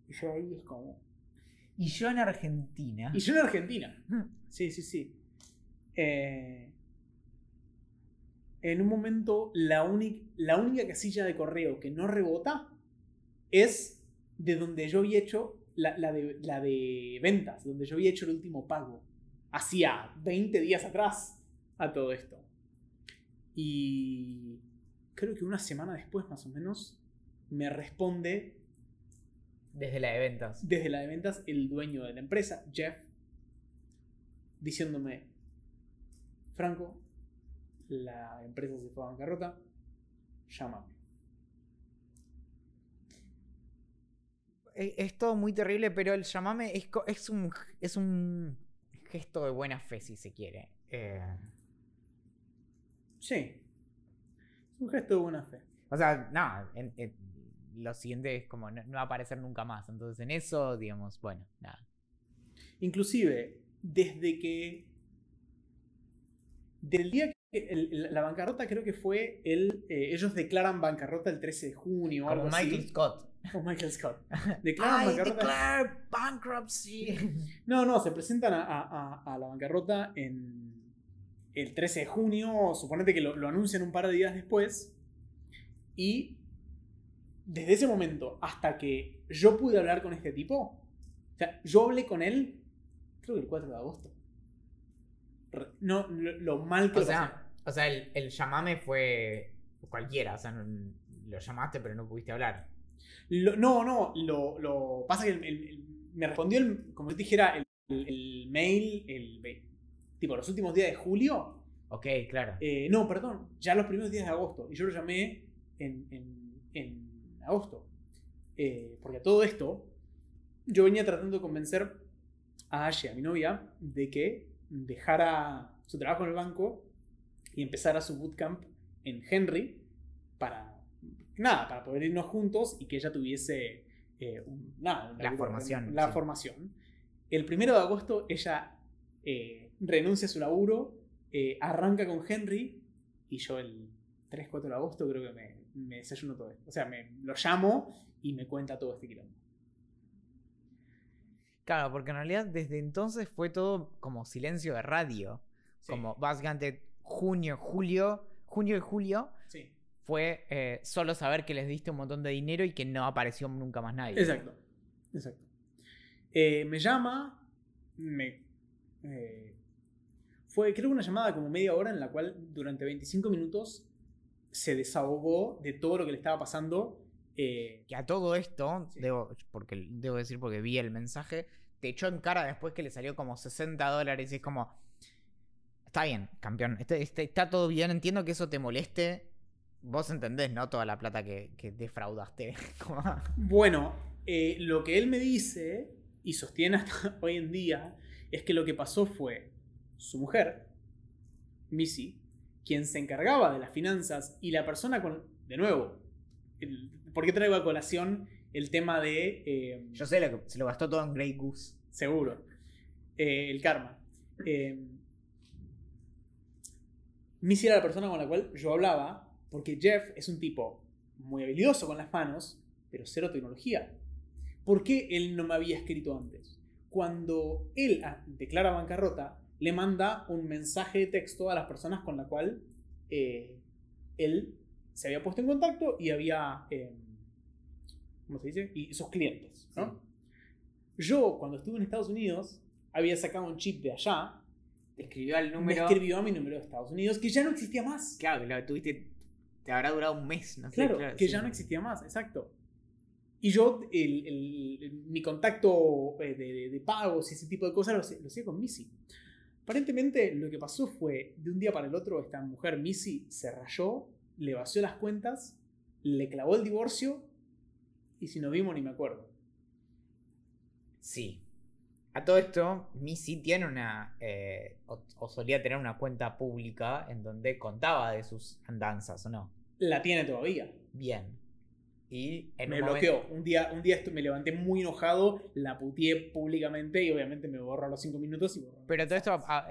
Y yo ahí es como. Y yo en Argentina. Y yo en Argentina. Sí, sí, sí. Eh, en un momento, la, única la única casilla de correo que no rebota es de donde yo había hecho la, la, de, la de ventas, donde yo había hecho el último pago. Hacía 20 días atrás a todo esto. Y creo que una semana después, más o menos, me responde desde la de ventas. Desde la de ventas, el dueño de la empresa, Jeff, diciéndome, Franco, la empresa se fue a bancarrota, llámame. Es, todo muy terrible, pero el llamame es, es, un, es un gesto de buena fe, si se quiere. Eh... Sí. Es un gesto de buena fe. O sea, no, lo siguiente es como no, va a aparecer nunca más. Entonces en eso, digamos, bueno, nada. Inclusive, desde que... Del día que la bancarrota creo que fue el... Eh, ellos declaran bancarrota el 13 de junio. Como Michael Scott. O Michael Scott. Declaran bancarrota. bankruptcy. No, no, se presentan a, a la bancarrota en el 13 de junio, suponete que lo, anuncian un par de días después, y desde ese momento hasta que yo pude hablar con este tipo, o sea, yo hablé con él, creo que el 4 de agosto. No, lo, mal que o sea, O sea, el, llamame fue cualquiera, o sea, lo llamaste pero no pudiste hablar. no, no, lo, lo pasa que me respondió, el, como te dijera, el, el mail, el, tipo los últimos días de julio. Ok, claro. Eh, no, perdón, ya los primeros días de agosto. Y yo lo llamé en, en, agosto. Eh, porque a todo esto, yo venía tratando de convencer a Ashe, a mi novia, de que dejara su trabajo en el banco y empezara su bootcamp en Henry para, nada, para poder irnos juntos y que ella tuviese eh, nada, la formación. La formación. El primero de agosto ella renuncia a su laburo, eh, arranca con Henry y yo el 3-4 de agosto creo que me, me, desayuno todo esto. O sea, me, lo llamo y me cuenta todo este quilombo. Claro, porque en realidad desde entonces fue todo como silencio de radio. Como básicamente junio, julio, junio y julio. Fue eh, solo saber que les diste un montón de dinero y que no apareció nunca más nadie. Exacto. Exacto. Eh, me llama, me eh, fue creo una llamada como media hora en la cual durante 25 minutos se desahogó de todo lo que le estaba pasando. Eh, que a todo esto, debo, porque, debo decir porque vi el mensaje, te echó en cara después que le salió como 60 dólares y es como... Está bien, campeón, este, este, está todo bien, entiendo que eso te moleste. Vos entendés, ¿no? Toda la plata que, defraudaste. bueno, eh, lo que él me dice y sostiene hasta hoy en día es que lo que pasó fue su mujer, Missy, quien se encargaba de las finanzas y la persona con, de nuevo, ¿por qué traigo a colación el tema de... Eh, Yo sé, lo que, se lo gastó todo en Grey Goose. Seguro. Eh, el karma. Eh, Missy era la persona con la cual yo hablaba, porque Jeff es un tipo muy habilidoso con las manos, pero cero tecnología. ¿Por qué él no me había escrito antes? cuando él ah, declara bancarrota, le manda un mensaje de texto a las personas con la cual eh, él se había puesto en contacto y había, eh, ¿cómo se dice? Y sus clientes. Yo, cuando estuve en Estados Unidos, había sacado un chip de allá. Te escribió al número. Me escribió a mi número de Estados Unidos, que ya no existía más. Claro, que lo tuviste. Te habrá durado un mes, no sé. Claro, que ya no existía más, exacto. Y yo, mi contacto eh, de, pagos y ese tipo de cosas lo, hacía con Missy. Aparentemente lo que pasó fue, de un día para el otro, esta mujer Missy se rayó, le vació las cuentas, le clavó el divorcio y si nos vimos ni me acuerdo. Sí. A todo esto, Missy tiene una, eh, o solía tener una cuenta pública en donde contaba de sus andanzas, ¿o no? La tiene todavía. Bien Y en me un momento- bloqueó. Un día, un día me levanté muy enojado, la puteé públicamente y obviamente me borró a los 5 minutos y Pero todo esto, ah,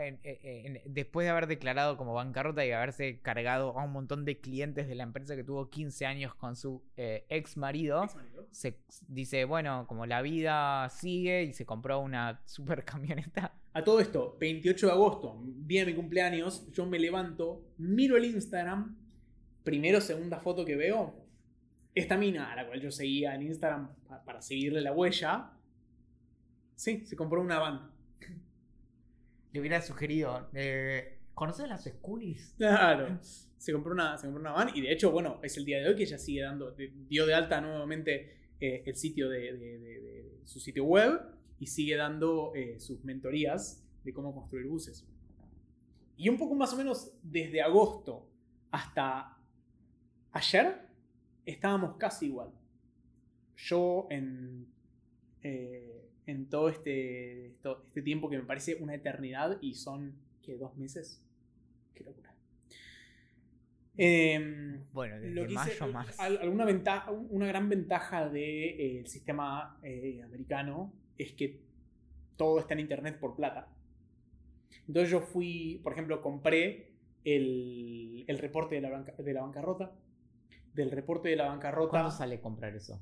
después de haber declarado como bancarrota y haberse cargado a un montón de clientes de la empresa que tuvo 15 años con su eh, ex marido, Ex marido. se dice, bueno, como la vida sigue y se compró una super camioneta. A todo esto, 28 de agosto, día de mi cumpleaños, yo me levanto, miro el Instagram, primero, segunda foto que veo, esta mina a la cual yo seguía en Instagram pa- para seguirle la huella, sí, se compró una van. Le hubiera sugerido, eh, ¿conoces las Schoolies? Claro. Se compró, una, se compró una van y de hecho, bueno, es el día de hoy que ella sigue dando, de- dio de alta nuevamente eh, el sitio de, de- de- de su sitio web y sigue dando eh, sus mentorías de cómo construir buses. Y un poco más o menos desde agosto hasta ayer estábamos casi igual. Yo en, eh, en todo este, esto- este tiempo que me parece una eternidad y son, ¿qué? ¿Dos meses? Qué locura. Em, Bueno, desde lo que hice- más. alguna ventaja, una gran ventaja del sistema eh, americano es que todo está en internet por plata. Entonces yo fui, por ejemplo, compré el, el reporte de la, banca- de la bancarrota. Del reporte de la bancarrota. ¿Cuánto sale comprar eso?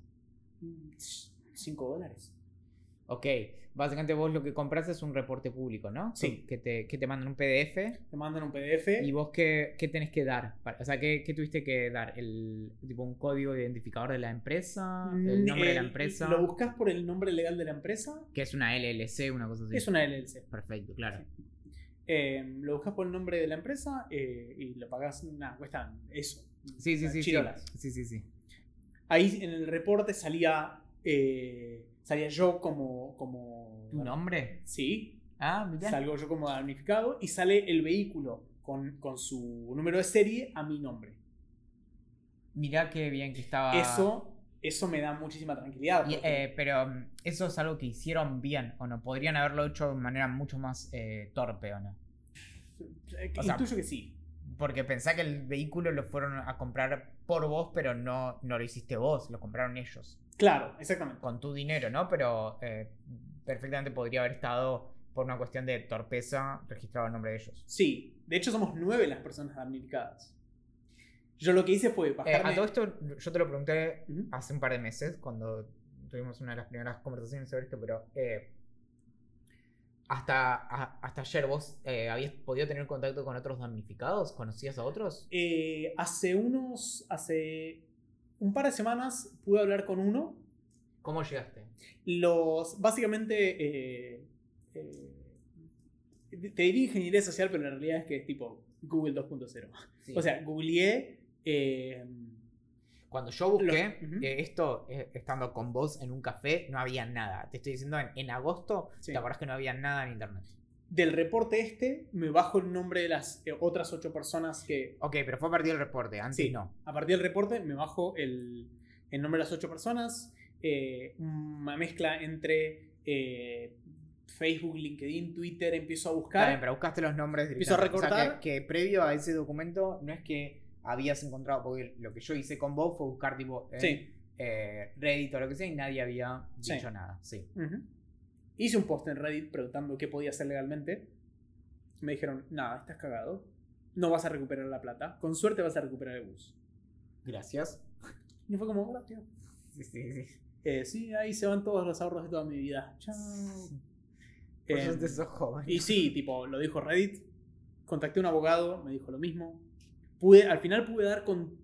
5 dólares. Ok, básicamente vos lo que compras es un reporte público, ¿no? Sí. Que te, que te mandan un PDF Te mandan un PDF. ¿Y vos qué, qué tenés que dar? Para- O sea, ¿qué, qué tuviste que dar? ¿El, tipo un código identificador de la empresa? ¿El nombre de la empresa? ¿Lo buscas por el nombre legal de la empresa? Que es una LLC, una cosa así. Es una LLC. Perfecto, claro. Eh, lo buscas por el nombre de la empresa eh, y lo pagas. Nada, cuesta eso. Sí, sí, sí. Sí, chirolas. sí, sí, sí. Ahí en el reporte salía. eh, salía yo como. como ¿Tu nombre? Sí. Ah, mirá. Salgo yo como damnificado y sale el vehículo con, con su número de serie a mi nombre. Mirá qué bien que estaba. Eso, eso me da muchísima tranquilidad. Porque- eh, pero mm, eso es algo que hicieron bien, ¿o no? Podrían haberlo hecho de manera mucho más eh, torpe, ¿o no? o sea, intuyo que sí. Porque pensá que el vehículo lo fueron a comprar por vos, pero no, no lo hiciste vos, lo compraron ellos. Claro, exactamente. con tu dinero, ¿no? Pero eh, perfectamente podría haber estado por una cuestión de torpeza registrado el nombre de ellos. Sí, de hecho somos nueve las personas damnificadas. Yo lo que hice fue Eh, bajarme... a todo esto yo te lo pregunté hace un par de meses cuando tuvimos una de las primeras conversaciones sobre esto, pero eh, hasta, a- hasta ayer vos eh, habías podido tener contacto con otros damnificados, ¿conocías a otros? Eh, hace unos... Hace un par de semanas pude hablar con uno. ¿Cómo llegaste? Los... Básicamente... eh, eh, te diría ingeniería social, pero la realidad es que es tipo Google 2.0. Sí. O sea, googleé... Cuando yo busqué Lo- ujú. eh, esto, eh, estando con vos en un café, no había nada. Te estoy diciendo, en, en agosto, Sí. ¿te acordás que no había nada en internet? del reporte este, me bajo el nombre de las eh, otras ocho personas que... Ok, pero fue a partir del reporte, antes Sí, no. a partir del reporte me bajo el, el nombre de las ocho personas, eh, una mezcla entre eh, Facebook, LinkedIn, Twitter, empiezo a Está buscar. bien, pero buscaste los nombres Empiezo a directamente. O sea, recortar. que, que previo a ese documento no es que habías encontrado, porque lo que yo hice con vos fue buscar tipo en, Sí. eh, Reddit o lo que sea y nadie había Sí. dicho nada. Sí. Ujú. Hice un post en Reddit preguntando qué podía hacer legalmente. Me dijeron, nada, estás cagado. No vas a recuperar la plata. Con suerte vas a recuperar el bus. Gracias. Y fue como, gracias. Sí, sí, sí. Eh, sí, ahí se van todos los ahorros de toda mi vida. Chao. Por Em, suerte sos joven. Y sí, tipo, lo dijo Reddit. Contacté a un abogado, me dijo lo mismo. Pude, al final pude dar con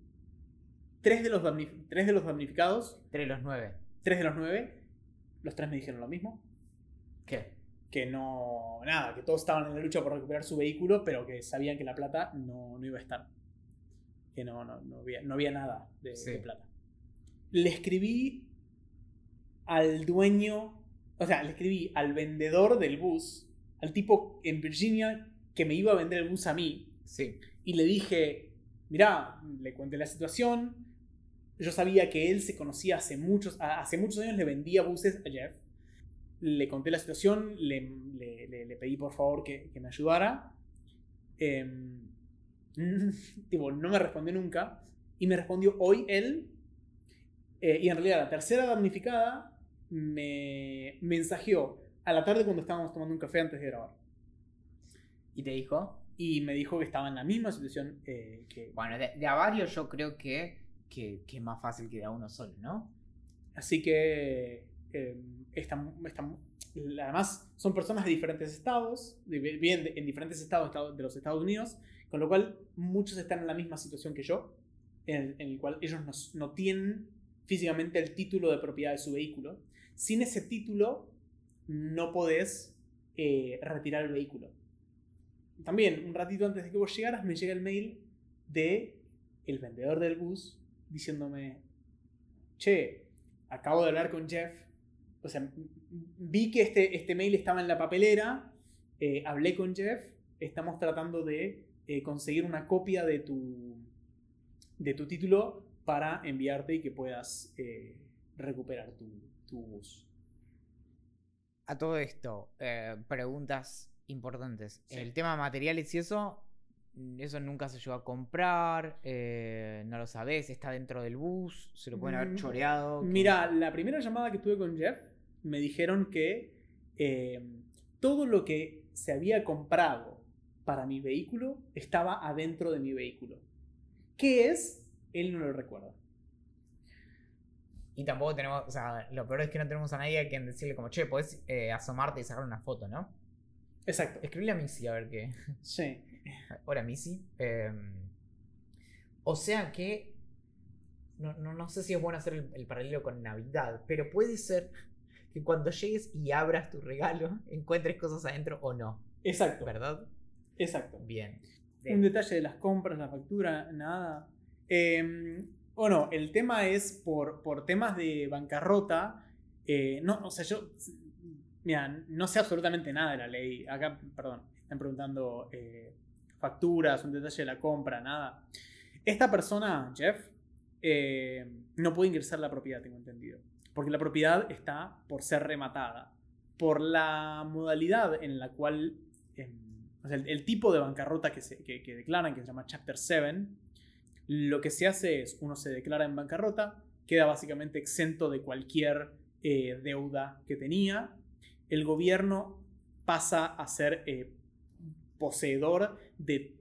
tres de los, tres de los damnificados, Entre los nueve. tres de los nueve. Los tres me dijeron lo mismo. ¿Qué? Que no. Nada, que todos estaban en la lucha por recuperar su vehículo, pero que sabían que la plata no, no iba a estar. Que no, no, no, había, no había nada de, Sí. de plata. Le escribí al dueño. O sea, le escribí al vendedor del bus, al tipo en Virginia que me iba a vender el bus a mí, Sí. y le dije, mirá, le conté la situación, yo sabía que él se conocía hace muchos, hace muchos años, le vendía buses a Jeff, le conté la situación, le, le- le- pedí por favor que, que me ayudara, Em, tipo, no me respondió nunca, y me respondió hoy él, Eh, y en realidad la tercera damnificada me mensajeó a la tarde cuando estábamos tomando un café antes de grabar. ¿Y te dijo? Y me dijo que estaba en la misma situación eh, que... Bueno, de, de a varios yo creo que, que, que es más fácil que de a uno solo, ¿no? Así que eh, están, están- además son personas de diferentes estados, viven en diferentes estados estados de los Estados Unidos, con lo cual muchos están en la misma situación que yo, en, en el cual ellos no, no tienen físicamente el título de propiedad de su vehículo. Sin ese título no podés eh, retirar el vehículo. También, un ratito antes de que vos llegaras, me llega el mail de el vendedor del bus diciéndome, che, acabo de hablar con Jeff. O sea, vi que este, este mail estaba en la papelera. eh, hablé con Jeff. Estamos tratando de eh, conseguir una copia de tu, de tu título para enviarte y que puedas eh, recuperar tu, tu bus. A todo esto, preguntas importantes. Sí. El tema materiales y eso, mm, eso nunca se llegó a comprar, eh, no lo sabes, está dentro del bus, se lo pueden haber Mm, choreado. Mira, la primera llamada que tuve con Jeff me dijeron que eh, todo lo que se había comprado para mi vehículo estaba adentro de mi vehículo. ¿Qué es? Él no lo recuerda. Y tampoco tenemos, o sea, lo peor es que no tenemos a nadie a quien decirle como, che, podés eh, asomarte y sacar una foto, ¿no? Exacto. Escribile a Missy a ver qué. Sí. Hola Missy. Eh, o sea que. No, no, no sé si es bueno hacer el, el paralelo con Navidad, pero puede ser que cuando llegues y abras tu regalo encuentres cosas adentro o no, Exacto. ¿verdad? Exacto. Bien. Un detalle de las compras, la factura, nada. Eh, bueno, el tema es por, por temas de bancarrota. eh, no, o sea, yo. No sé absolutamente nada de la ley. Acá, perdón, están preguntando eh, facturas, un detalle de la compra, nada. Esta persona, Jeff, eh, no puede ingresar la propiedad, tengo entendido. Porque la propiedad está por ser rematada. Por la modalidad en la cual. em, o sea, el, el tipo de bancarrota que, se, que, que declaran, que se llama Chapter 7, lo que se hace es, uno se declara en bancarrota, queda básicamente exento de cualquier eh, deuda que tenía, el gobierno pasa a ser eh, poseedor de,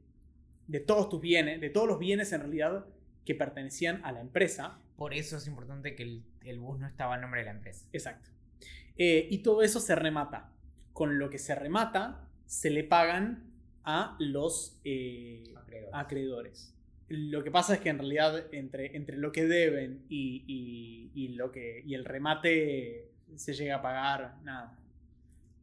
de todos tus bienes, de todos los bienes en realidad que pertenecían a la empresa. Por eso es importante que el, el bus no estaba a nombre de la empresa. Exacto. Eh, y todo eso se remata. Con lo que se remata, se le pagan a los eh, acreedores. Lo que pasa es que en realidad entre, entre lo que deben y, y- y lo que, y el remate se llega a pagar nada,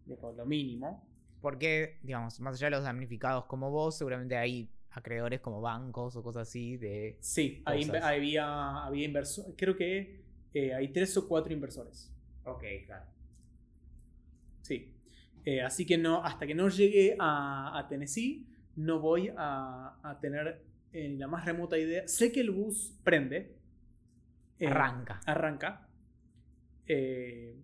de por lo mínimo. Porque, digamos, más allá de los damnificados como vos, seguramente hay acreedores como bancos o cosas así de... Sí, había, había inversores, creo que eh, hay tres o cuatro inversores. Ok, claro. Sí. Eh, así que no, hasta que no llegue a, a Tennessee, no voy a, a tener eh, la más remota idea. Sé que el bus prende. eh, Arranca. Arranca. eh,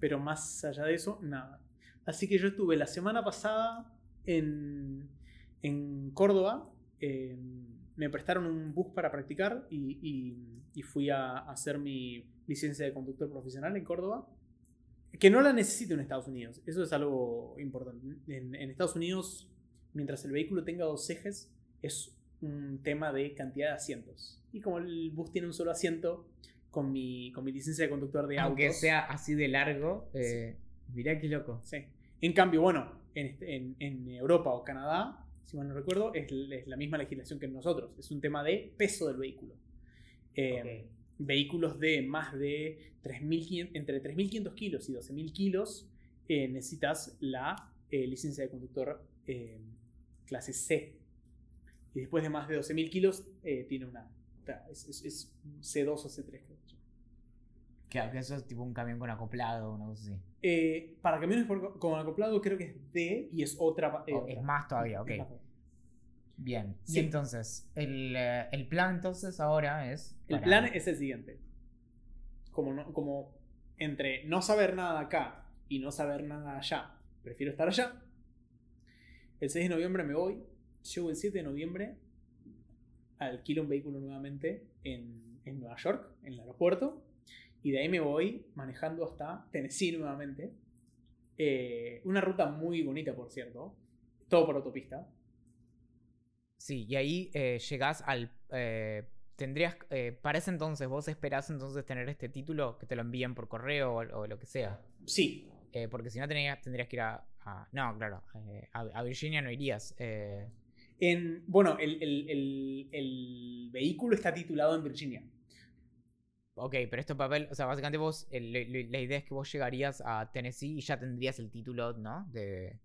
pero más allá de eso, nada. Así que yo estuve la semana pasada en, en Córdoba. me prestaron un bus para practicar y, y- fui a, hacer mi licencia de conductor profesional en Córdoba. Que no la necesito en Estados Unidos. Eso es algo importante. En Estados Unidos, mientras el vehículo tenga dos ejes, es un tema de cantidad de asientos. Y como el bus tiene un solo asiento, con mi, con mi licencia de conductor de Aunque autos. sea así de largo, eh, mirá qué loco. Sí. En cambio, bueno, en, este- en- en Europa o Canadá, si mal no recuerdo, es, es la misma legislación que nosotros. Es un tema de peso del vehículo. Eh, Vehículos de más de 3.500 entre 3.500 kilos y 12.000 kilos, eh, necesitas la eh, licencia de conductor eh, clase C. Y después de más de 12.000 kilos, eh, tiene una. Es, es- es C2 o C3, creo. Claro, que eso es tipo un camión con acoplado, una cosa así. Eh, para camiones por- con acoplado, creo que es D y es otra. eh, Oh, es más todavía, ok. Bien. Y entonces, el, eh, el plan entonces ahora es... El plan es el siguiente. Como, no- como entre no saber nada acá y no saber nada allá, prefiero estar allá. El 6 de noviembre me voy. Llego el 7 de noviembre. Alquilo un vehículo nuevamente en, en Nueva York, en el aeropuerto, y de ahí me voy manejando hasta Tennessee nuevamente. Eh, una ruta muy bonita, por cierto. Todo por autopista. Sí, y ahí eh, llegás al... eh, tendrías... eh, para ese entonces, vos esperás entonces tener este título, que te lo envíen por correo o, o lo que sea. Sí, porque si no tenías, tendrías que ir a... a- no, claro, a, a Virginia no irías. En, bueno, el, el- el- el vehículo está titulado en Virginia. ok, pero este papel, o sea, básicamente vos, la idea es que vos llegarías a Tennessee y ya tendrías el título, ¿no? De...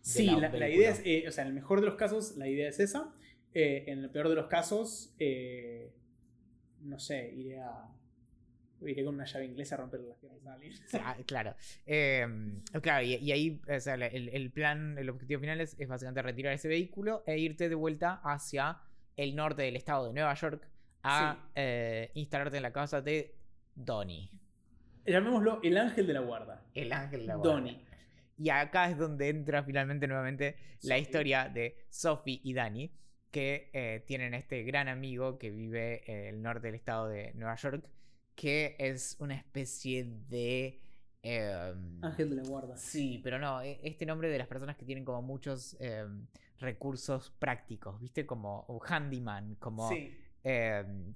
Sí, la, idea es, eh, o sea, en el mejor de los casos, la idea es esa. Eh, en el peor de los casos, eh, no sé, iré a. Iré con una llave inglesa a romper las piernas a alguien. Ah, claro. Eh, claro, y, y ahí, o sea, la- el, el plan, el objetivo final es, es básicamente retirar ese vehículo e irte de vuelta hacia el norte del estado de Nueva York a eh, instalarte en la casa de Donnie, Llamémoslo el ángel de la guarda. el ángel de la guarda. Donnie. Y acá es donde entra finalmente nuevamente la historia de Sophie y Danny, que eh, tienen este gran amigo que vive en el norte del estado de Nueva York, que es una especie de... em, Ángel de la guarda. Sí, pero no, e- este nombre de las personas que tienen como muchos em, recursos prácticos, ¿viste? Como un handyman, como Sí. em,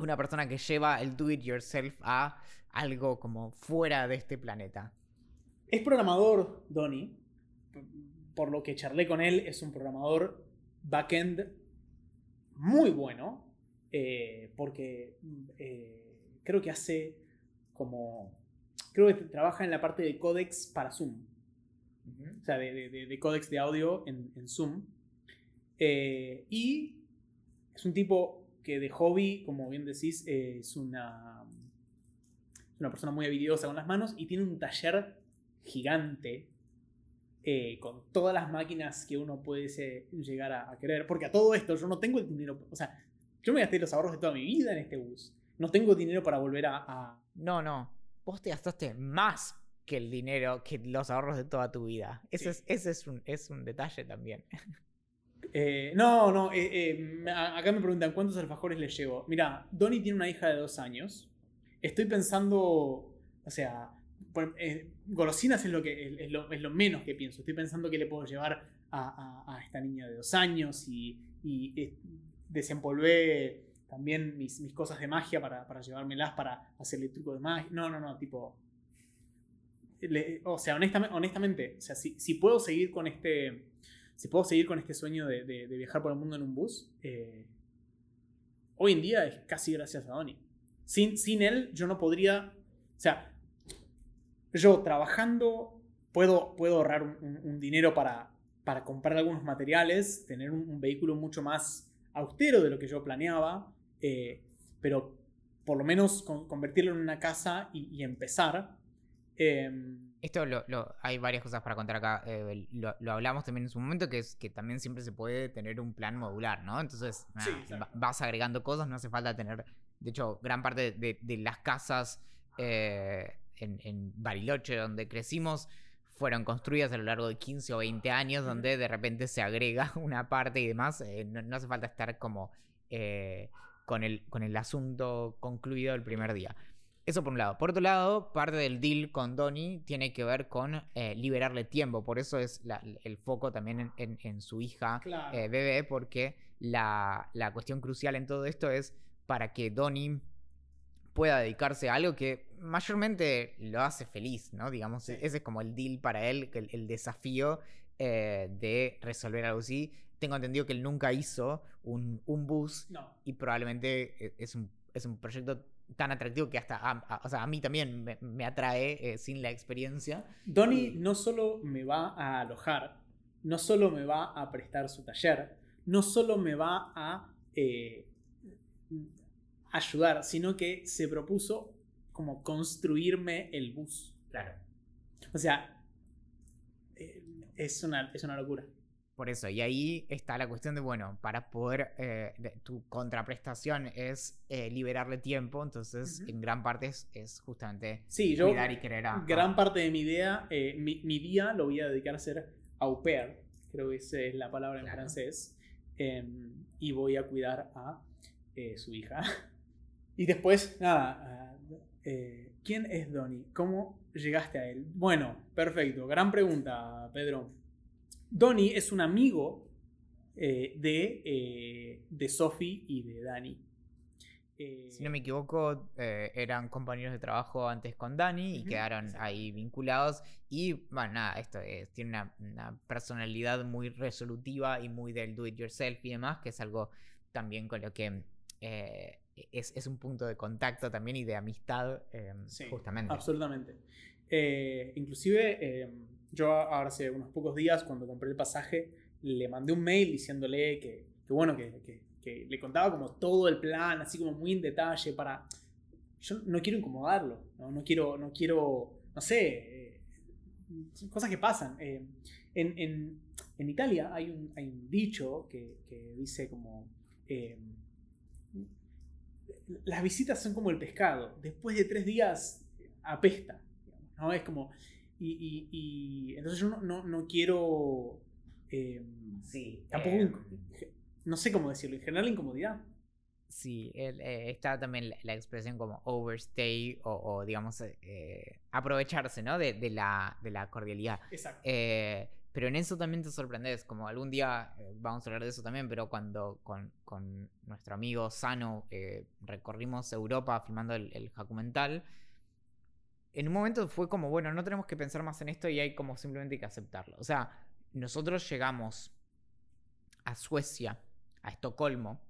una persona que lleva el do it yourself a algo como fuera de este planeta. Es programador, Donnie. Por lo que charlé con él, es un programador backend muy bueno. eh, porque eh, creo que hace como. Creo que trabaja en la parte de códex para Zoom. O sea, de, de, de- de códex de audio en, en Zoom. Eh, y es un tipo que de hobby, como bien decís, eh, es una, una persona muy habilidosa con las manos y tiene un taller gigante eh, con todas las máquinas que uno puede llegar a, a querer. Porque a todo esto yo no tengo el dinero. O sea, yo me gasté los ahorros de toda mi vida en este bus. No tengo dinero para volver a- a, No, no. Vos te gastaste más que el dinero, que los ahorros de toda tu vida. Ese, Sí. es, ese es, un, es un detalle también. Eh, no, no, eh, eh, acá me preguntan cuántos alfajores le llevo. Mira, Donnie tiene una hija de dos años. Estoy pensando, o sea, por- golosinas es lo, que, es, lo, es lo menos que pienso. Estoy pensando que le puedo llevar a, a- a esta niña de dos años y, y, desempolvé también mis, cosas de magia para, para llevármelas para hacerle truco de magia. No, no, no, tipo... o sea, honestamente, honestamente si, si puedo seguir con este si puedo seguir con este sueño de, de- viajar por el mundo en un bus, eh, hoy en día es casi gracias a Donnie. Sin, sin él yo no podría, o sea, yo trabajando puedo, puedo ahorrar un, dinero para, para comprar algunos materiales, tener un vehículo mucho más austero de lo que yo planeaba, eh, pero por lo menos con- convertirlo en una casa y, y empezar. em, Esto lo, lo- hay varias cosas para contar acá. eh, lo, lo hablamos también en su momento, que es que también siempre se puede tener un plan modular, ¿no? Entonces, Sí, va- vas agregando cosas, no hace falta tener. De hecho, gran parte de, de las casas eh, en, en Bariloche, donde crecimos, fueron construidas a lo largo de 15 o 20 años, donde de repente se agrega una parte y demás. eh, no, no hace falta estar como eh, con, el, con el asunto concluido el primer día. Eso por un lado. Por otro lado, parte del deal con Donnie tiene que ver con eh, liberarle tiempo. Por eso es la- el foco también en, en- en su hija Claro. eh, bebé, porque la, la cuestión crucial en todo esto es para que Donnie pueda dedicarse a algo que mayormente lo hace feliz, ¿no? Digamos, Sí. ese es como el deal para él, el, el desafío eh, de resolver algo así. Tengo entendido que él nunca hizo un, un bus no. y probablemente eh, es un, es un proyecto tan atractivo que hasta a, a- o sea, a mí también me, me atrae eh, sin la experiencia. Donnie no solo me va a alojar, no solo me va a prestar su taller, no solo me va a eh, ayudar, sino que se propuso como construirme el bus. Claro. O sea, eh, es, una, es una locura. Por eso, y ahí está la cuestión de, bueno, para poder, eh, de- tu contraprestación es eh, liberarle tiempo, entonces en gran parte es, es justamente Sí, yo cuidar y querer a... gran parte de mi idea, eh, mi, mi día lo voy a dedicar a ser au pair, creo que esa es la palabra en Claro. francés, em, y voy a cuidar a eh, su hija. Y después, nada, ¿quién es Donnie? ¿Cómo llegaste a él? Bueno, perfecto, gran pregunta, Pedro. Donnie es un amigo eh, de, eh, de Sophie y de Dani. si no me equivoco, eran compañeros de trabajo antes con Dani y quedaron ahí vinculados. Y bueno, nada, esto es, tiene una, una, personalidad muy resolutiva y muy del do it yourself y demás, que es algo también con lo que es, un punto de contacto también y de amistad, justamente. Absolutamente. Eh, inclusive, yo ahora hace unos pocos días, cuando compré el pasaje, le mandé un mail diciéndole que, bueno, que, le contaba como todo el plan, así como muy en detalle, para... Yo no quiero incomodarlo, no, quiero, no quiero, no sé, eh, cosas que pasan. Eh, en, Italia hay un, hay un dicho que, dice como em, las visitas son como el pescado. Después de tres días apesta. ¿no? Es como. Y, entonces yo no, quiero. Eh, sí. Tampoco. Eh, no sé cómo decirlo. En general, incomodidad. Sí, eh, está también la, expresión como overstay o, digamos, aprovecharse, ¿no? De, la, de la cordialidad. Exacto. Pero en eso también te sorprendes, como algún día eh, vamos a hablar de eso también, pero cuando con, nuestro amigo Sano eh, recorrimos Europa filmando el, el documental, en un momento fue como, bueno, no tenemos que pensar más en esto y hay como simplemente que aceptarlo. O sea, nosotros llegamos a Suecia, a Estocolmo,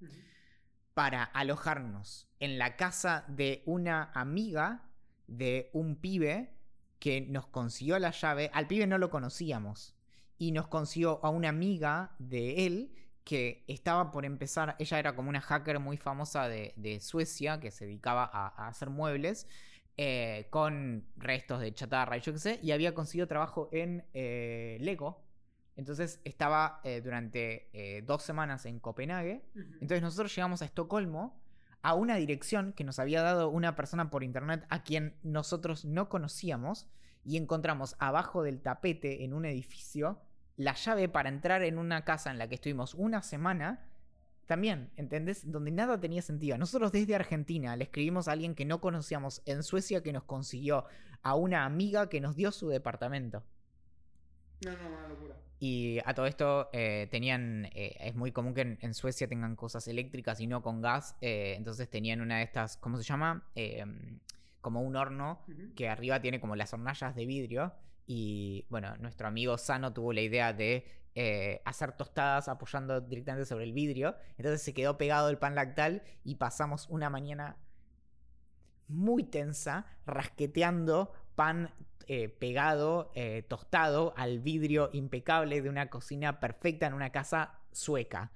para alojarnos en la casa de una amiga de un pibe que nos consiguió la llave. Al pibe no lo conocíamos y nos consiguió a una amiga de él que estaba por empezar, ella era como una hacker muy famosa de, Suecia que se dedicaba a, hacer muebles eh, con restos de chatarra y yo qué sé, y había conseguido trabajo en eh, Lego. Entonces estaba eh, durante dos semanas en Copenhague. Entonces nosotros llegamos a Estocolmo a una dirección que nos había dado una persona por internet a quien nosotros no conocíamos y encontramos abajo del tapete en un edificio la llave para entrar en una casa en la que estuvimos una semana. También, ¿entendés? Donde nada tenía sentido. Nosotros desde Argentina le escribimos a alguien que no conocíamos en Suecia que nos consiguió a una amiga que nos dio su departamento. No, no, una locura. Y a todo esto eh, tenían, eh, es muy común que en, Suecia tengan cosas eléctricas y no con gas, eh, entonces tenían una de estas, ¿cómo se llama? como un horno que arriba tiene como las hornallas de vidrio. Y bueno, nuestro amigo Sano tuvo la idea de eh, hacer tostadas apoyando directamente sobre el vidrio. Entonces se quedó pegado el pan lactal y pasamos una mañana muy tensa rasqueteando pan eh, pegado, eh, tostado al vidrio impecable de una cocina perfecta en una casa sueca.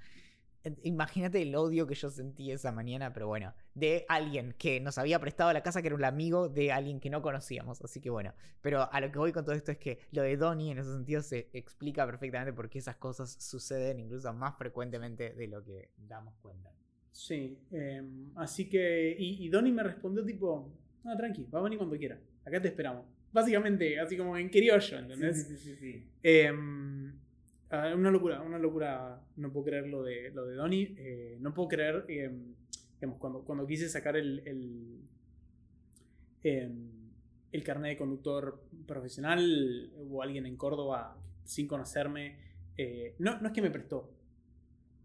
Imagínate el odio que yo sentí esa mañana, pero bueno, de alguien que nos había prestado la casa, que era un amigo de alguien que no conocíamos. Así que bueno, pero a lo que voy con todo esto es que lo de Donnie en ese sentido se explica perfectamente por qué esas cosas suceden incluso más frecuentemente de lo que damos cuenta. Sí, em, así que, y, Donnie me respondió tipo, no, tranqui, va a venir cuando quiera, acá te esperamos. Básicamente, así como en criollo, ¿entendés? Sí, sí, sí. sí. Em, Ah, una locura, una locura. No puedo creer lo de, lo de Donnie. Eh, no puedo creer, em, cuando, cuando quise sacar el, el, em, el carnet de conductor profesional, hubo alguien en Córdoba sin conocerme. Eh, no, no es que me prestó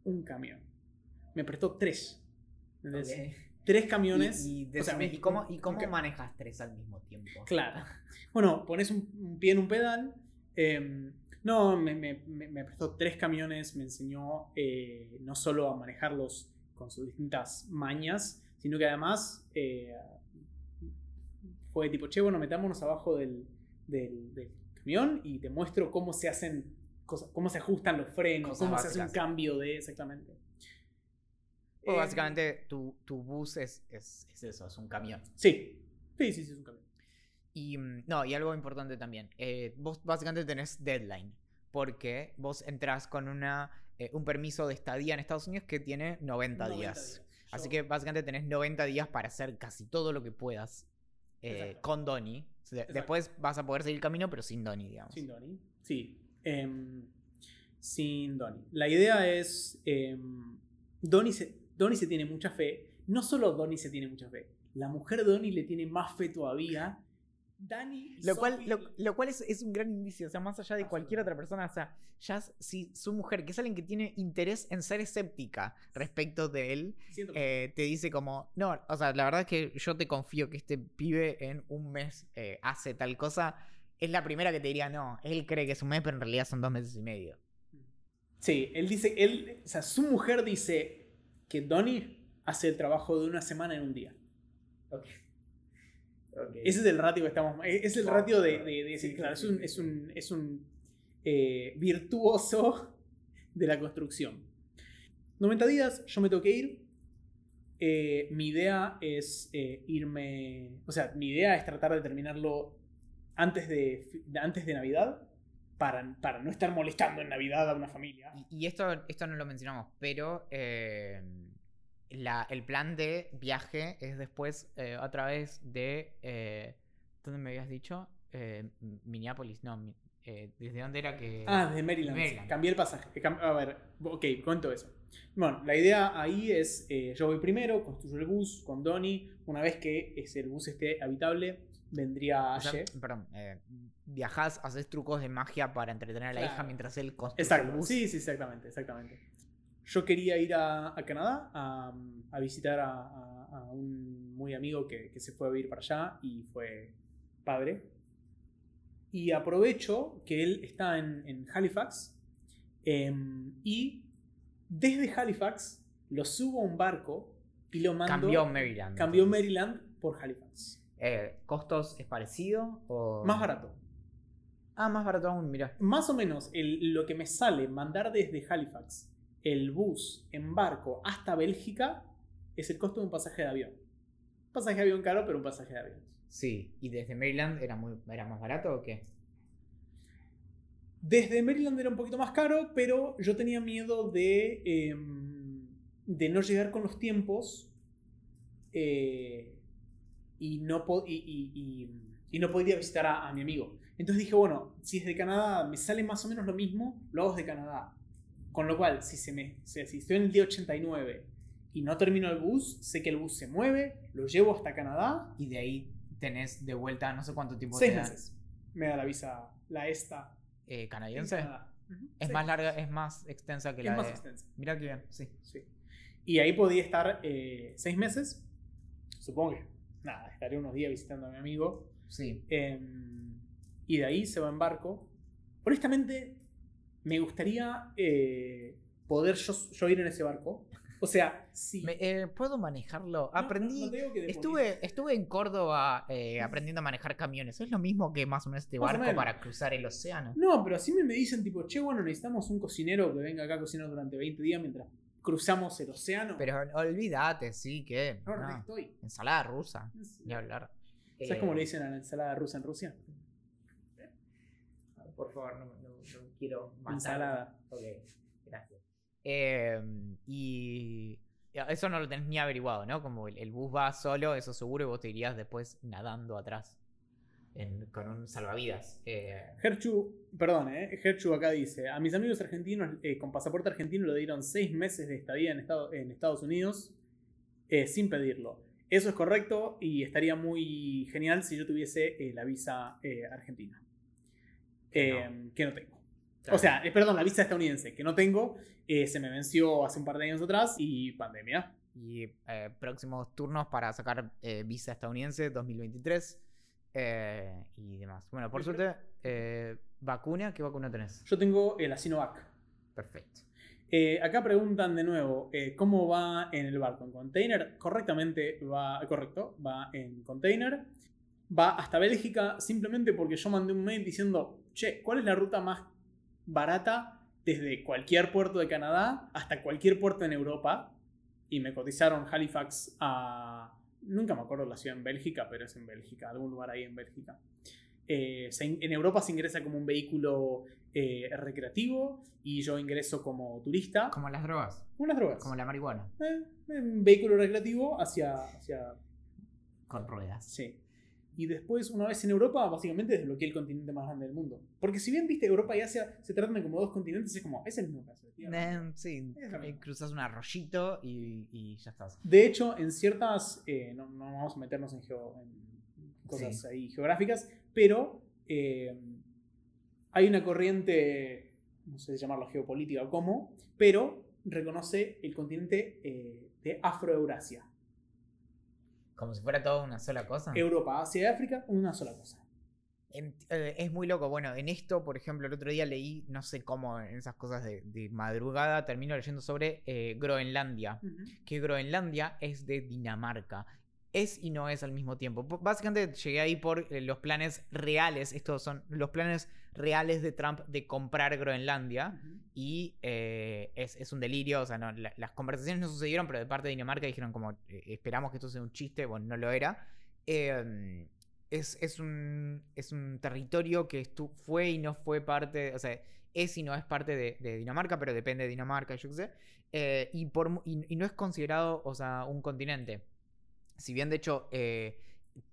un camión, me prestó tres. Tres camiones. ¿Y, cómo, y cómo manejas tres al mismo tiempo? Claro. Bueno, pones un, pie en un pedal. Em, no, me, me, prestó tres camiones, me enseñó eh, no solo a manejarlos con sus distintas mañas, sino que además eh, fue tipo, che, bueno, metámonos abajo del, camión y te muestro cómo se hacen cosas, cómo se ajustan los frenos, cómo se hace un cambio de exactamente. O eh, básicamente tu, bus es, es, eso, es un camión. Sí, sí, sí, sí, es un camión. Y mm, no, y algo importante también. Eh, vos básicamente tenés deadline. Porque vos entras con una, eh, un permiso de estadía en Estados Unidos que tiene 90, días. Así que básicamente tenés 90 días para hacer casi todo lo que puedas eh, con Donnie. Después vas a poder seguir el camino, pero sin Donnie, digamos. Sin Donnie, sí. Em, sin Donnie. La idea es. Eh, Donnie, se, Donnie se tiene mucha fe no solo Donnie se tiene mucha fe, la mujer de Donnie le tiene más fe todavía. Dani y Lo cual, Sophie- lo, lo cual es, es un gran indicio, o sea, más allá de cualquier otra persona, o sea, ya si su mujer, que es alguien que tiene interés en ser escéptica respecto de él, eh, te dice como, no, o sea, la verdad es que yo te confío que este pibe en un mes eh, hace tal cosa, es la primera que te diría, no, él cree que es un mes, pero en realidad son dos meses y medio. Sí, él dice, él, o sea, su mujer dice que Donnie hace el trabajo de una semana en un día. Ese es el ratio que estamos. Es el Oh, ratio de, claro. de- de decir, Sí, claro, sí, es un, sí, es un, es un eh, virtuoso de la construcción. 90 días, yo me tengo que ir. Eh, mi idea es eh, irme. O sea, mi idea es tratar de terminarlo antes de, antes de Navidad. Para, para no estar molestando en Navidad a una familia. Y, y esto, esto no lo mencionamos, pero eh, la- el plan de viaje es después eh, a través de... Eh, ¿Dónde me habías dicho? Eh, Minneapolis, no. mi- eh, ¿Desde dónde era que...? Ah, desde Maryland. Maryland. Cambié el pasaje. Cam- A ver, ok, cuento eso. Bueno, la idea ahí es, eh, yo voy primero, construyo el bus con Donnie. Una vez que ese, el bus esté habitable, vendría O sea, perdón, eh, viajás, haces trucos de magia para entretener a la hija mientras él construye el Exacto, bus. sí, sí, exactamente, exactamente. Yo quería ir a, a Canadá a, a visitar a, un muy amigo que, que se fue a vivir para allá y fue padre. Y aprovecho que él está en, en Halifax em, y desde Halifax lo subo a un barco y lo mando. Cambió Maryland. cambió. Maryland por Halifax. Eh, ¿Costos es parecido? O... Más barato. Ah, más barato aún, mira. Más o menos el- lo que me sale mandar desde Halifax el bus en barco hasta Bélgica es el costo de un pasaje de avión. Pasaje de avión caro, pero un pasaje de avión. Sí, ¿y desde Maryland era, muy, era más barato o qué? Desde Maryland era un poquito más caro, pero yo tenía miedo de, em, de no llegar con los tiempos eh, y, no y, y- y- no podía visitar a, a mi amigo. Entonces dije, bueno, si es de Canadá me sale más o menos lo mismo, lo hago desde Canadá. Con lo cual, si, se me, o sea, si estoy en el día 89 y no termino el bus, sé que el bus se mueve, lo llevo hasta Canadá, Y de ahí tenés de vuelta no sé cuánto tiempo seis te meses. Me da la visa, la esta. Eh, en canadiense. Es sí. más larga, es más extensa que Es la más de. extensa. Mira qué bien, sí. Sí. Y ahí podía estar eh, seis meses. Supongo que, nada, estaré unos días visitando a mi amigo. Sí. Em, y de ahí se va en barco. Honestamente, me gustaría eh, poder yo, yo ir en ese barco. O sea, si. Me- eh, ¿Puedo manejarlo? No, Aprendí. no- no estuve, estuve en Córdoba eh, aprendiendo a manejar camiones. Es lo mismo que más o menos este barco menos. para cruzar el océano. No, pero así me, me dicen, tipo, che, bueno, necesitamos un cocinero que venga acá a cocinar durante 20 días mientras cruzamos el océano. Pero olvídate, sí, que. no, no. estoy. Ensalada rusa, ni hablar. ¿Sabes Eh, cómo le dicen a la ensalada rusa en Rusia? Por favor, no quiero matar. Ensalada. Ok, gracias. Eh, y eso no lo tenés ni averiguado, ¿no? Como el, el bus va solo, eso seguro, y vos te irías después nadando atrás en- con un salvavidas. Eh, Gerchu, perdón, eh, Gerchu acá dice, a mis amigos argentinos eh, con pasaporte argentino le dieron seis meses de estadía en, Estado- en Estados Unidos eh, sin pedirlo. Eso es correcto y estaría muy genial si yo tuviese eh, la visa eh, argentina. Que Eh, Que no tengo. Claro. O sea, eh, perdón, la visa estadounidense, que no tengo, eh, se me venció hace un par de años atrás y pandemia. Y eh, próximos turnos para sacar eh, visa estadounidense 2023 eh, y demás. Bueno, por suerte, eh, vacuna, ¿qué vacuna tenés? Yo tengo la Sinovac. Perfecto. Acá preguntan de nuevo, ¿cómo va en el barco? ¿En container? Correctamente va, correcto, va en container. Va hasta Bélgica simplemente porque yo mandé un mail diciendo, che, ¿cuál es la ruta más barata desde cualquier puerto de Canadá hasta cualquier puerto en Europa? Y me cotizaron Halifax a... Nunca me acuerdo la ciudad en Bélgica, pero es en Bélgica, algún lugar ahí en Bélgica. Eh, se en Europa se ingresa como un vehículo eh, recreativo y yo ingreso como turista. Como las drogas, Como las drogas. como la marihuana, Eh, un vehículo recreativo hacia, hacia... con ruedas. Sí. Y después, una vez en Europa, básicamente desbloqueé el continente más grande del mundo. Porque si bien, viste, Europa y Asia se tratan de como dos continentes, es como, es el mismo caso. Eh, sí, eh, cruzas un arroyito y, y, ya estás. De hecho, en ciertas, eh, no, no, vamos a meternos en, cosas ahí geográficas, pero hay una corriente, no sé si llamarlo geopolítica o cómo, pero reconoce el continente de Afroeurasia. Como si fuera toda una sola cosa. Europa, Asia y África, una sola cosa. Eh, es muy loco. Bueno, en esto, por ejemplo, el otro día leí, no sé cómo, en esas cosas de, madrugada, termino leyendo sobre eh, Groenlandia. Que Groenlandia es de Dinamarca. Es y no es al mismo tiempo. Básicamente llegué ahí por eh, los planes reales. Estos son los planes reales de Trump de comprar Groenlandia. Y es, un delirio. O sea, las conversaciones no sucedieron, pero de parte de Dinamarca dijeron como esperamos que esto sea un chiste. Bueno, no lo era. Eh, es, un, es un territorio que fue y no fue parte, o sea, es y no es parte de, Dinamarca, pero depende de Dinamarca, yo qué sé, eh, y, por, y, no es considerado, o sea, un continente. Si bien, de hecho, eh,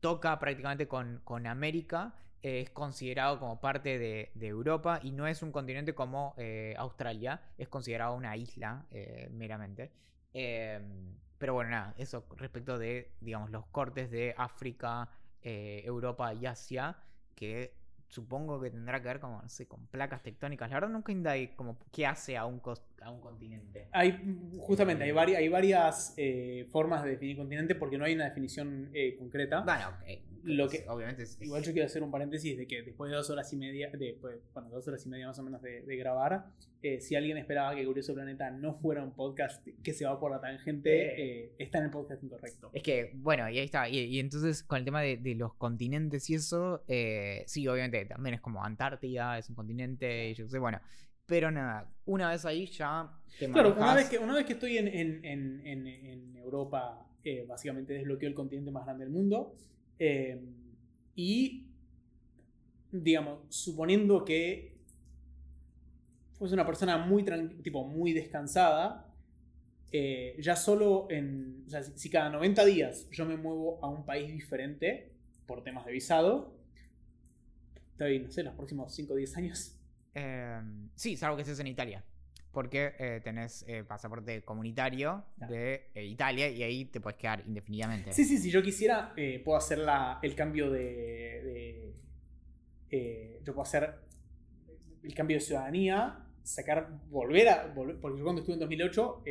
toca prácticamente con, con América, eh, es considerado como parte de, Europa y no es un continente como Australia, es considerado una isla meramente. Em, pero bueno, nada, eso respecto de, digamos, los cortes de África, eh, Europa y Asia, que supongo que tendrá que ver como, no sé, con placas tectónicas. La verdad nunca indagué como qué hace a un, a un continente. Hay, justamente, hay, varias, hay varias eh, formas de definir continente porque no hay una definición eh, concreta. Bueno, lo que, obviamente igual yo quiero hacer un paréntesis de que después de dos horas y media, después, bueno, dos horas y media más o menos de, grabar, eh, si alguien esperaba que Curioso Planeta no fuera un podcast que se va por la tangente, eh, está en el podcast incorrecto. Es que, bueno, y ahí está. Y, entonces, con el tema de, los continentes y eso, eh, sí, obviamente, también es como Antártida, es un continente, y yo sé, bueno. Pero nada, una vez ahí ya Claro, una vez que, una vez que estoy en, en, en, en Europa, básicamente desbloqueo el continente más grande del mundo. Eh, y, digamos, suponiendo que fuese una persona muy, tipo, muy descansada, eh, ya solo en, o sea, si, cada 90 días yo me muevo a un país diferente por temas de visado, estoy, no sé, los próximos 5 o 10 años. Em, sí, salvo que estés en Italia porque eh, tenés eh, pasaporte comunitario de eh, Italia y ahí te puedes quedar indefinidamente. Sí, sí, si yo quisiera, puedo hacer la, el cambio de. yo puedo hacer el cambio de ciudadanía, sacar, volver a. porque yo cuando estuve en 2008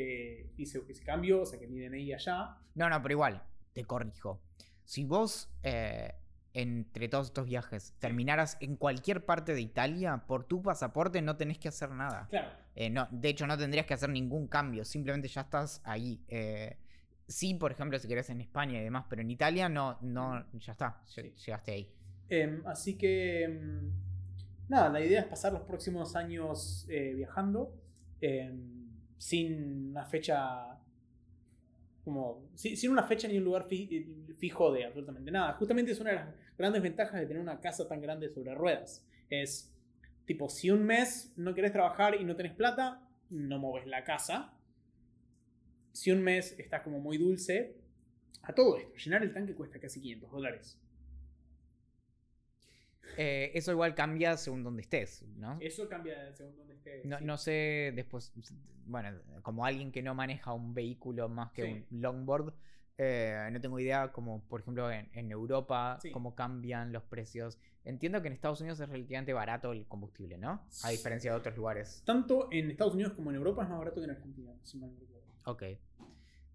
hice ese cambio, saqué mi DNI allá. No, no, pero igual, te corrijo. Si vos entre todos estos viajes terminaras en cualquier parte de Italia, por tu pasaporte no tenés que hacer nada. Claro. Eh, no, de hecho, no tendrías que hacer ningún cambio, simplemente ya estás ahí. Eh, sí, por ejemplo, si querés en España y demás, pero en Italia no, no ya está, llegaste ahí. Em, así que, em, nada, la idea es pasar los próximos años eh, viajando em, sin una fecha como sin una fecha ni un lugar fijo de absolutamente nada. Justamente es una de las grandes ventajas de tener una casa tan grande sobre ruedas. Es tipo, si un mes no querés trabajar y no tenés plata, no mueves la casa. Si un mes estás como muy dulce, a todo esto, llenar el tanque cuesta casi 500 dólares. Eh, eso igual cambia según donde estés, ¿no? Eso cambia según donde estés. No, sé, después, bueno, como alguien que no maneja un vehículo más que un longboard, eh, no tengo idea como, por ejemplo, en, Europa, cómo cambian los precios. Entiendo que en Estados Unidos es relativamente barato el combustible, ¿no? A diferencia de otros lugares. Tanto en Estados Unidos como en Europa es más barato que en Argentina, si mal Ok.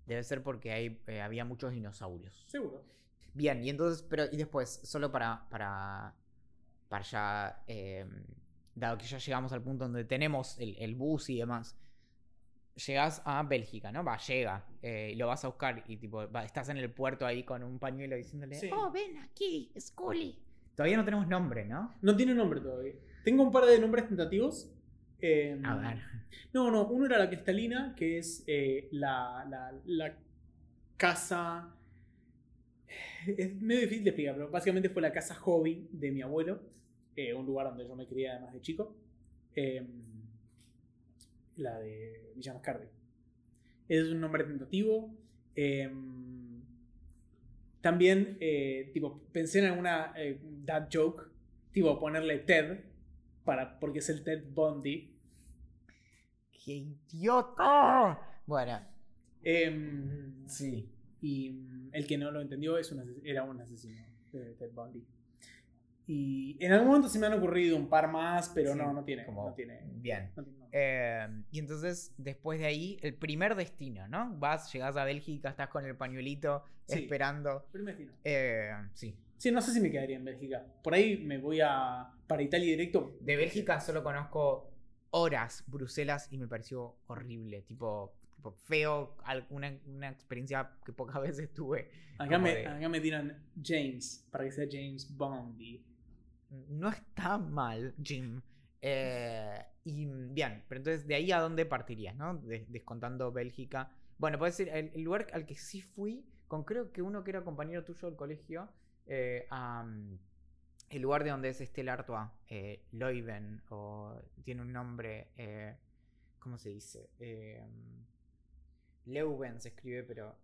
Debe ser porque hay, eh, había muchos dinosaurios. Seguro. Bien, y entonces, pero y después, solo para, para para ya, em, dado que ya llegamos al punto donde tenemos el, bus y demás, llegas a Bélgica, ¿no? Va, llega, eh, y lo vas a buscar y tipo, estás en el puerto ahí con un pañuelo diciéndole, oh, ven aquí, Scully. Todavía no tenemos nombre, ¿no? No tiene nombre todavía. Tengo un par de nombres tentativos. Em, a ver. No, no, uno era la cristalina, que es eh, la, la, la casa es medio difícil de explicar, pero básicamente fue la casa hobby de mi abuelo, eh, un lugar donde yo me crié además de chico. Em, la de Villa Mascardi. Es un nombre tentativo. Em, también, eh, tipo, pensé en alguna eh, dad joke, tipo ponerle Ted, para, porque es el Ted Bundy. ¡Qué idiota! Bueno, Em, sí. y el que no lo entendió es un era un asesino de Ted Bundy. Y en algún momento se me han ocurrido un par más, pero Sí, no, no tiene. como- no tiene, Bien. no tiene- no. Eh, y entonces, después de ahí, el primer destino, ¿no? Vas, llegás a Bélgica, estás con el pañuelito, Sí. esperando. Primer destino. Eh, sí. Sí, no sé si me quedaría en Bélgica. Por ahí me voy a para Italia directo. De Bélgica solo conozco horas Bruselas y me pareció horrible. Tipo, tipo feo, alguna una experiencia que pocas veces tuve. Acá me, de- acá me tiran James, para que sea James Bondy. No está mal, Jim. Eh, y mm, bien, pero entonces de ahí a dónde partirías, ¿no? Des- descontando Bélgica. Bueno, puede ser el, lugar al que sí fui, con creo que uno que era compañero tuyo del colegio, eh, a, mm, el lugar de donde es Estelle Artois, eh, Leuven, o tiene un nombre, ¿cómo se dice? Eh, Leuven se escribe, pero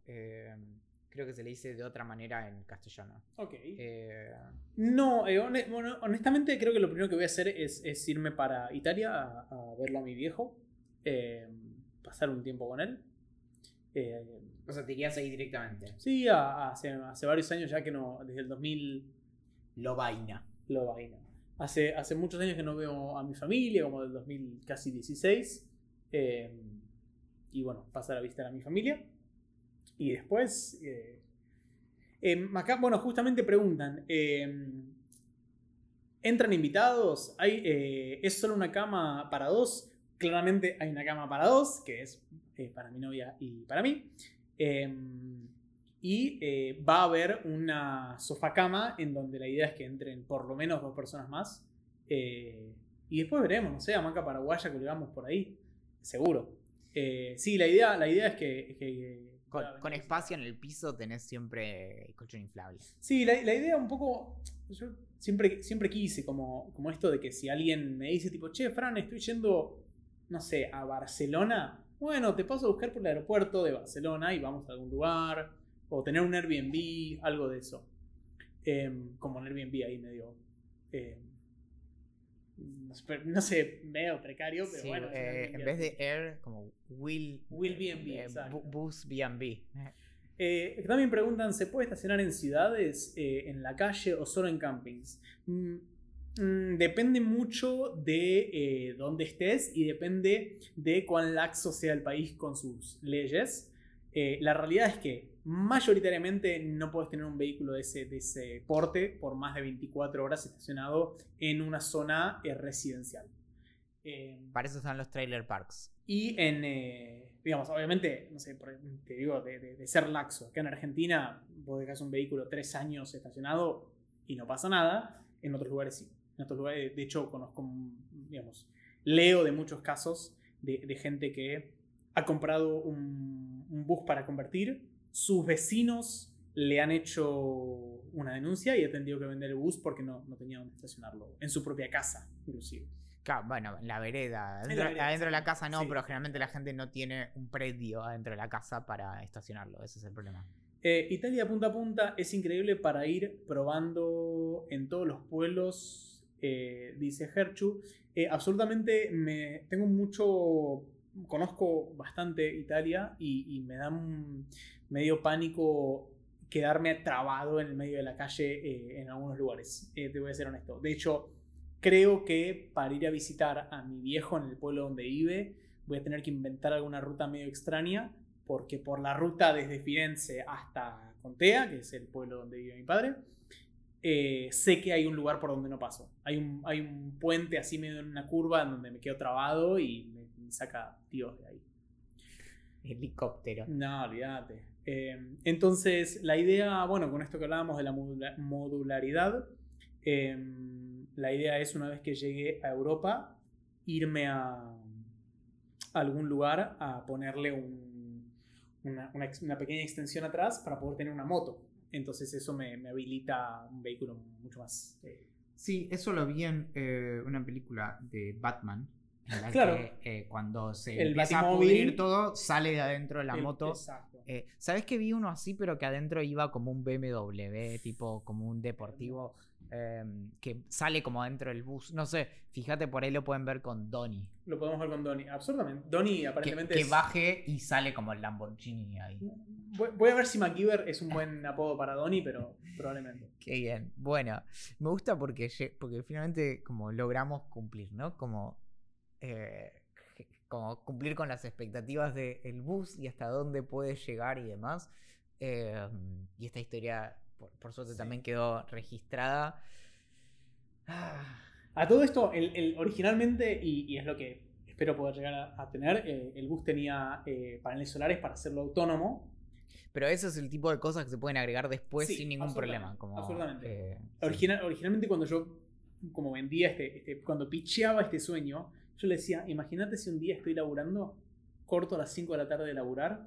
creo que se le dice de otra manera en castellano. Ok. Eh, No, eh, hone- bueno, honestamente creo que lo primero que voy a hacer es, es irme para Italia a, a verlo a mi viejo. eh, pasar un tiempo con él. Eh, o sea, te irías ahí directamente. sí, a- a- hace, hace varios años ya que no, desde el 2000 Lo vaina. lo vaina. Hace, hace muchos años que no veo a mi familia, como del 2000 casi 16. eh, y bueno, pasar a visitar a mi familia. Y después... eh, em, acá, bueno, justamente preguntan, em, ¿entran invitados? ¿Hay, eh, ¿Es solo una cama para dos? Claramente hay una cama para dos, que es eh, para mi novia y para mí. Em, y eh, va a haber una sofá cama en donde la idea es que entren por lo menos dos personas más. Y después veremos, no sé, hamaca paraguaya colgamos por ahí, seguro. Sí, la idea, la idea es que- Con, espacio en el piso tenés siempre colchón inflable. Sí, la, la idea un poco. Yo siempre, siempre quise como, como esto de que si alguien me dice, tipo, che, Fran, estoy yendo, no sé, a Barcelona. Bueno, te paso a buscar por el aeropuerto de Barcelona y vamos a algún lugar. O tener un Airbnb, algo de eso. Em, como un Airbnb ahí medio. em, no sé, no sé, medio precario, pero Sí, bueno. eh, en vez de. Air, como Will. Will B&B, eh. Bu- Bus B&B. Eh, también preguntan, ¿se puede estacionar en ciudades, eh, en la calle o solo en campings? Mm, mm, depende mucho de eh, dónde estés y depende de cuán laxo sea el país con sus leyes. Eh, la realidad es que mayoritariamente no puedes tener un vehículo de ese, de ese porte por más de 24 horas estacionado en una zona eh, residencial. Eh, Para eso están los trailer parks. y en, eh, digamos, obviamente, no sé, te digo, de, de- de ser laxo. Acá en Argentina, vos dejás un vehículo tres años estacionado y no pasa nada. En otros lugares sí. En otros lugares, de hecho, conozco, digamos, leo de muchos casos de, de gente que ha comprado un, un bus para convertir. Sus vecinos le han hecho una denuncia y ha tenido que vender el bus porque no, no tenía dónde estacionarlo. En su propia casa, inclusive. Claro, bueno, en la vereda. En Adentro, la vereda, adentro de la casa no, Sí, pero generalmente la gente no tiene un predio adentro de la casa para estacionarlo. Ese es el problema. Eh, Italia punta a punta es increíble para ir probando en todos los pueblos, eh, dice Herchu. Eh, absolutamente, me, tengo mucho, conozco bastante Italia y, y me da un medio pánico quedarme trabado en el medio de la calle eh, en algunos lugares. Eh, te voy a ser honesto. De hecho, creo que para ir a visitar a mi viejo en el pueblo donde vive, voy a tener que inventar alguna ruta medio extraña porque por la ruta desde Firenze hasta Contea, que es el pueblo donde vive mi padre, eh, sé que hay un lugar por donde no paso. Hay un, hay un puente así medio en una curva en donde me quedo trabado y me, me saca Dios de ahí. Helicóptero. No, olvídate. Eh, entonces, la idea, bueno, con esto que hablábamos de la modula- modularidad, eh, la idea es una vez que llegue a Europa, irme a, algún lugar a ponerle una pequeña extensión atrás para poder tener una moto. Entonces eso me, me habilita un vehículo mucho más... eh, Sí, eso lo vi en eh, una película de Batman. Claro. que, eh, cuando se El empieza a pudrir todo, sale de adentro de la El- moto. Exacto. Eh, ¿Sabes que vi uno así, pero que adentro iba como un BMW, tipo como un deportivo, eh, que sale como adentro del bus? No sé, fíjate, por ahí lo pueden ver con Donnie. Lo podemos ver con Donnie. Absolutamente. Donnie Que, aparentemente que es- baje y sale como el Lamborghini ahí. Voy, voy a ver si MacGyver es un buen apodo para Donnie, pero probablemente. Qué bien. Bueno, me gusta porque, porque finalmente como logramos cumplir, ¿no? Como, eh, como cumplir con las expectativas del bus y hasta dónde puede llegar y demás. Eh, y esta historia, por, por suerte, Sí. también quedó registrada. Ah, A todo esto, el, el- originalmente, y, y es lo que espero poder llegar a, a tener, eh, el bus tenía paneles solares para hacerlo autónomo. Pero eso es el tipo de cosas que se pueden agregar después Sí, sin ningún problema. Como, absolutamente. Original- originalmente cuando yo como vendía este, este- cuando pitcheaba este sueño, yo le decía, imagínate si un día estoy laburando, corto a las 5 de la tarde de laburar,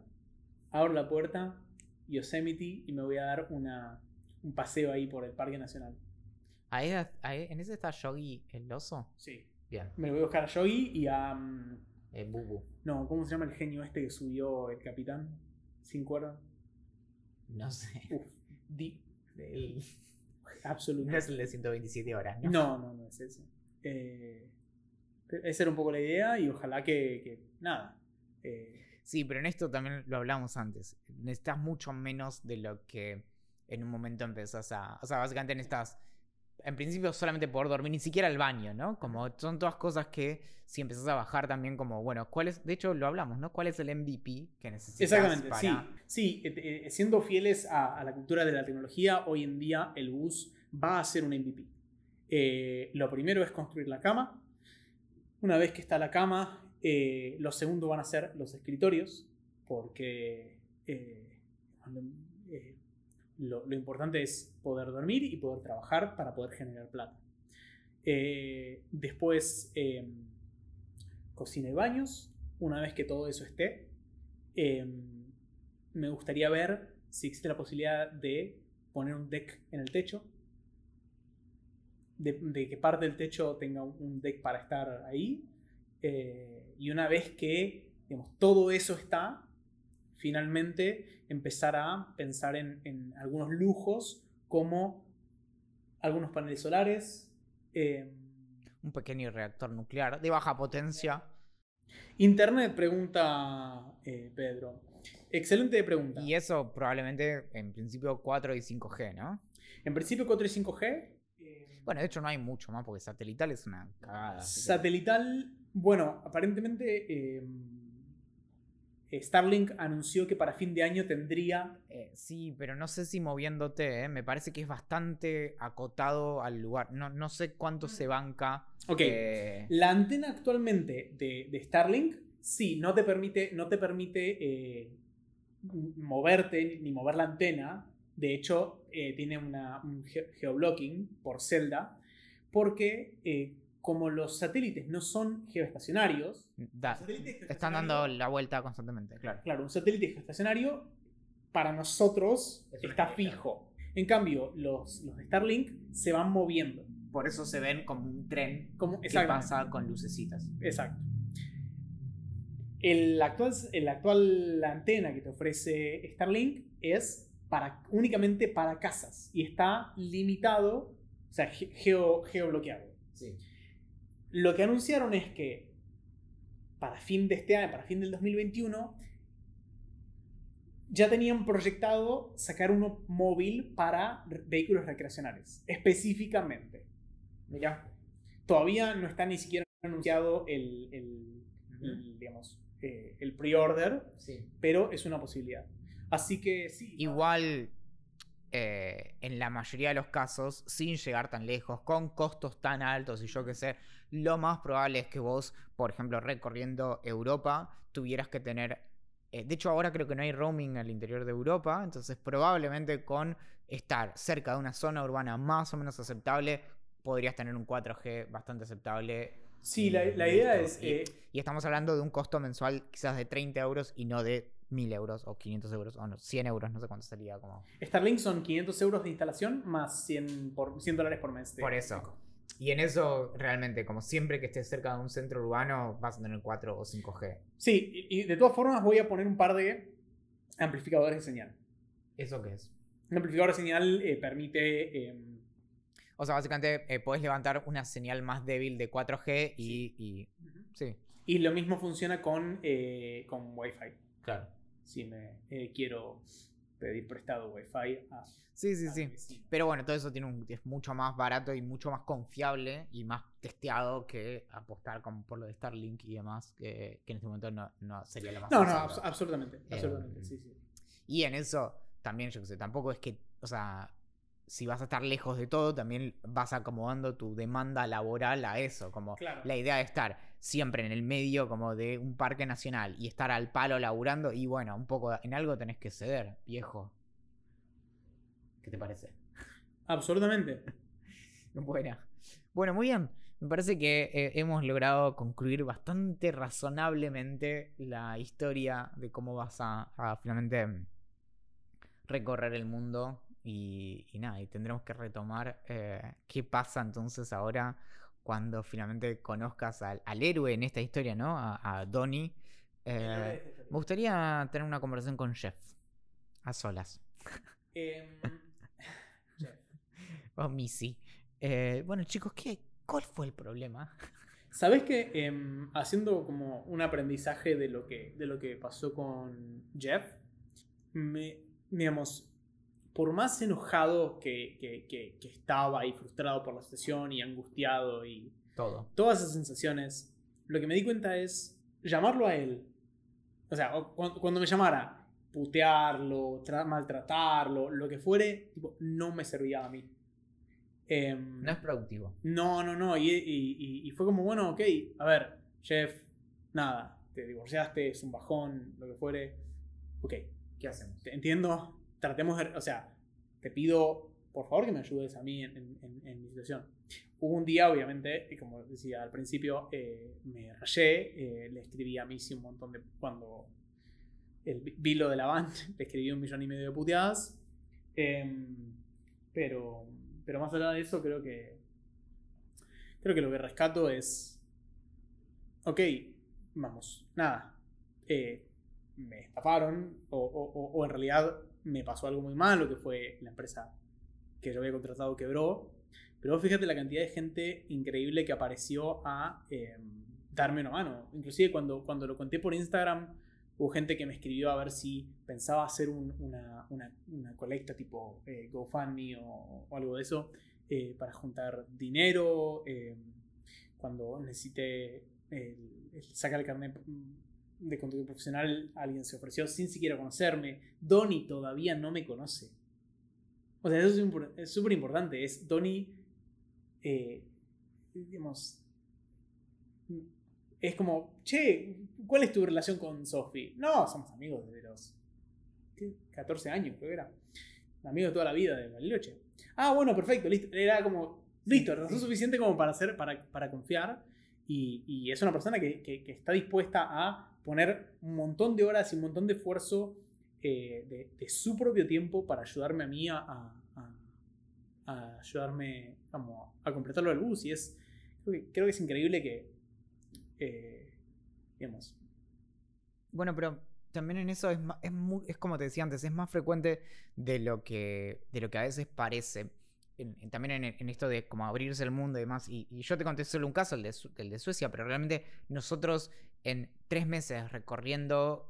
abro la puerta, Yosemite y me voy a dar una, un paseo ahí por el Parque Nacional. Ahí- ahí- ¿En ese está Yogi el oso? Sí. Bien. Me voy a buscar a Yogi y a... Eh, Bubu. no, ¿cómo se llama el genio este que subió el capitán? Sin cuerda. No sé. Uf, di, El- absoluto. No es el de 127 horas, ¿no? No, no, no es ese. Eh, esa era un poco la idea y ojalá que, que- nada. eh, Sí, pero en esto también lo hablamos antes. Necesitas mucho menos de lo que en un momento empezás a. O sea, básicamente necesitas. En principio, solamente poder dormir, ni siquiera el baño, ¿no? Como son todas cosas que si empezás a bajar también, como, bueno, ¿cuál es? De hecho, lo hablamos, ¿no? ¿Cuál es el MVP que necesitas? exactamente, para... sí. Sí, eh, eh, siendo fieles a, a la cultura de la tecnología, hoy en día el bus va a ser un MVP. Eh, lo primero es construir la cama. Una vez que está la cama, eh, lo segundo van a ser los escritorios, porque eh, eh, lo, importante es poder dormir y poder trabajar para poder generar plata. Eh, después, eh, cocina y baños. Una vez que todo eso esté, eh, me gustaría ver si existe la posibilidad de poner un deck en el techo. De, de que parte del techo tenga un- deck para estar ahí. Eh, y una vez que digamos, todo eso está, finalmente empezar a pensar en, en algunos lujos como algunos paneles solares. eh, Un pequeño reactor nuclear de baja potencia. Internet, pregunta eh, Pedro. Excelente pregunta. Y eso probablemente en principio 4 y 5G, ¿no? En principio 4 y 5G. Bueno, de hecho no hay mucho más porque satelital es una cagada. que- satelital, bueno, aparentemente eh, Starlink anunció que para fin de año tendría... Eh, sí, pero no sé si moviéndote, ¿eh? me parece que es bastante acotado al lugar. No, no sé cuánto se banca. Ok, eh, la antena actualmente de, de Starlink, sí, no te permite, no te permite moverte ni mover la antena. De hecho, eh, tiene una, un ge- geoblocking por celda, porque eh, como los satélites no son geoestacionarios, da- los satélites están dando la vuelta constantemente, claro. Claro, un satélite geoestacionario para nosotros Es está fijo. En cambio, los, los de Starlink se van moviendo. Por eso se ven como un tren Como, que pasa con lucecitas. Exacto. El actual, el actual antena que te ofrece Starlink es para, únicamente para casas y está limitado, o sea, ge- geo, geobloqueado. Sí. Lo que anunciaron es que para fin de este año, para fin del 2021, ya tenían proyectado sacar uno móvil para vehículos recreacionales, específicamente. Mira, todavía no está ni siquiera anunciado el, el- el, digamos, eh, el pre-order, Sí. pero es una posibilidad. Así que sí. Igual, eh, en la mayoría de los casos, sin llegar tan lejos, con costos tan altos y yo qué sé, lo más probable es que vos, por ejemplo, recorriendo Europa, tuvieras que tener... eh, de hecho, ahora creo que no hay roaming al interior de Europa, entonces probablemente con estar cerca de una zona urbana más o menos aceptable, podrías tener un 4G bastante aceptable. Sí, la, y la idea es... Y- eh, Y estamos hablando de un costo mensual quizás de 30 euros y no de 1000 euros o 500 euros o no, 100 euros, no sé cuánto sería como... Starlink son 500 euros de instalación más 100, por, 100 dólares por mes. de- Por eso. y en eso, realmente, como siempre que estés cerca de un centro urbano, vas a tener 4 o 5G. Sí, y, y de todas formas voy a poner un par de amplificadores de señal. ¿Eso qué es? Un amplificador de señal eh, permite... em, O sea, básicamente eh, podés levantar una señal más débil de 4G y. y- sí, y lo mismo funciona con, eh, con Wi-Fi. claro. Si me eh, quiero pedir prestado Wi-Fi a... Sí, sí, a sí. vecino. Pero bueno, todo eso tiene un, es mucho más barato y mucho más confiable y más testeado que apostar como por lo de Starlink y demás, que, que en este momento no, no sería la más No, no, abs- absolutamente. absolutamente sí, sí. Y en eso también, yo que sé, tampoco es que, o sea, si vas a estar lejos de todo, también vas acomodando tu demanda laboral a eso, como Claro. la idea de estar siempre en el medio como de un parque nacional y estar al palo laburando y bueno, un poco en algo tenés que ceder, viejo. ¿Qué te parece? Absolutamente. Buena. Bueno, muy bien. Me parece que eh, hemos logrado concluir bastante razonablemente la historia de cómo vas a, a finalmente recorrer el mundo. Y, y nada, y tendremos que retomar eh, qué pasa entonces ahora cuando finalmente conozcas al, al héroe en esta historia, ¿no? A, a Donnie. Eh, me gustaría tener una conversación con Jeff. A solas. Em, Jeff. O Missy. Eh, bueno, chicos, ¿qué, ¿cuál fue el problema? ¿Sabes que em, haciendo como un aprendizaje de lo que, de lo que pasó con Jeff, me, digamos, por más enojado que, que- que- que estaba y frustrado por la sesión y angustiado y Todo. todas esas sensaciones, lo que me di cuenta es llamarlo a él. O sea, cuando me llamara, putearlo, tra- maltratarlo, lo que fuere, tipo, no me servía a mí. Em, No es productivo. no, no, no. Y, y- y- y fue como, bueno, ok, a ver, Jeff, nada, te divorciaste, es un bajón, lo que fuere. Ok, ¿Qué hacemos? te entiendo, tratemos de, o sea, te pido, por favor, que me ayudes a mí en, mi situación. Hubo un día, obviamente, y como decía al principio, eh, me rayé, eh, le escribí a Missy un montón de, cuando el, vi lo de la band, le escribí un millón y medio de puteadas. Em, pero, pero más allá de eso, creo que. Creo que lo que rescato es. Ok, vamos, nada. eh, me estafaron, o- o en realidad me pasó algo muy malo, que fue la empresa que yo había contratado quebró. Pero fíjate la cantidad de gente increíble que apareció a eh, darme una mano. Inclusive cuando, cuando lo conté por Instagram, hubo gente que me escribió a ver si pensaba hacer un- una, una- una colecta tipo eh, GoFundMe o, algo de eso eh, para juntar dinero. eh, cuando necesité el- el sacar el carnet de conductor profesional, alguien se ofreció sin siquiera conocerme. Donny todavía no me conoce. O sea, eso es súper importante. Es Donny, eh, digamos, es como, che, ¿cuál es tu relación con Sophie? No, somos amigos desde los ¿qué? 14 años, creo que era. Amigos de toda la vida de Bariloche. Ah, bueno, perfecto, listo. Era como, listo, razón suficiente como para, hacer, para, para confiar. Y, y es una persona que- que está dispuesta a poner un montón de horas y un montón de esfuerzo eh, de, su propio tiempo para ayudarme a mí a, a- ayudarme como, a completarlo del bus. Y es, creo que, es increíble que, eh, digamos, Bueno, pero también en eso es, es, es como te decía antes, es más frecuente de lo que, de lo que a veces parece. También en, esto de como abrirse el mundo y demás. Y, y yo te conté solo un caso, el de, el de Suecia, pero realmente nosotros en tres meses recorriendo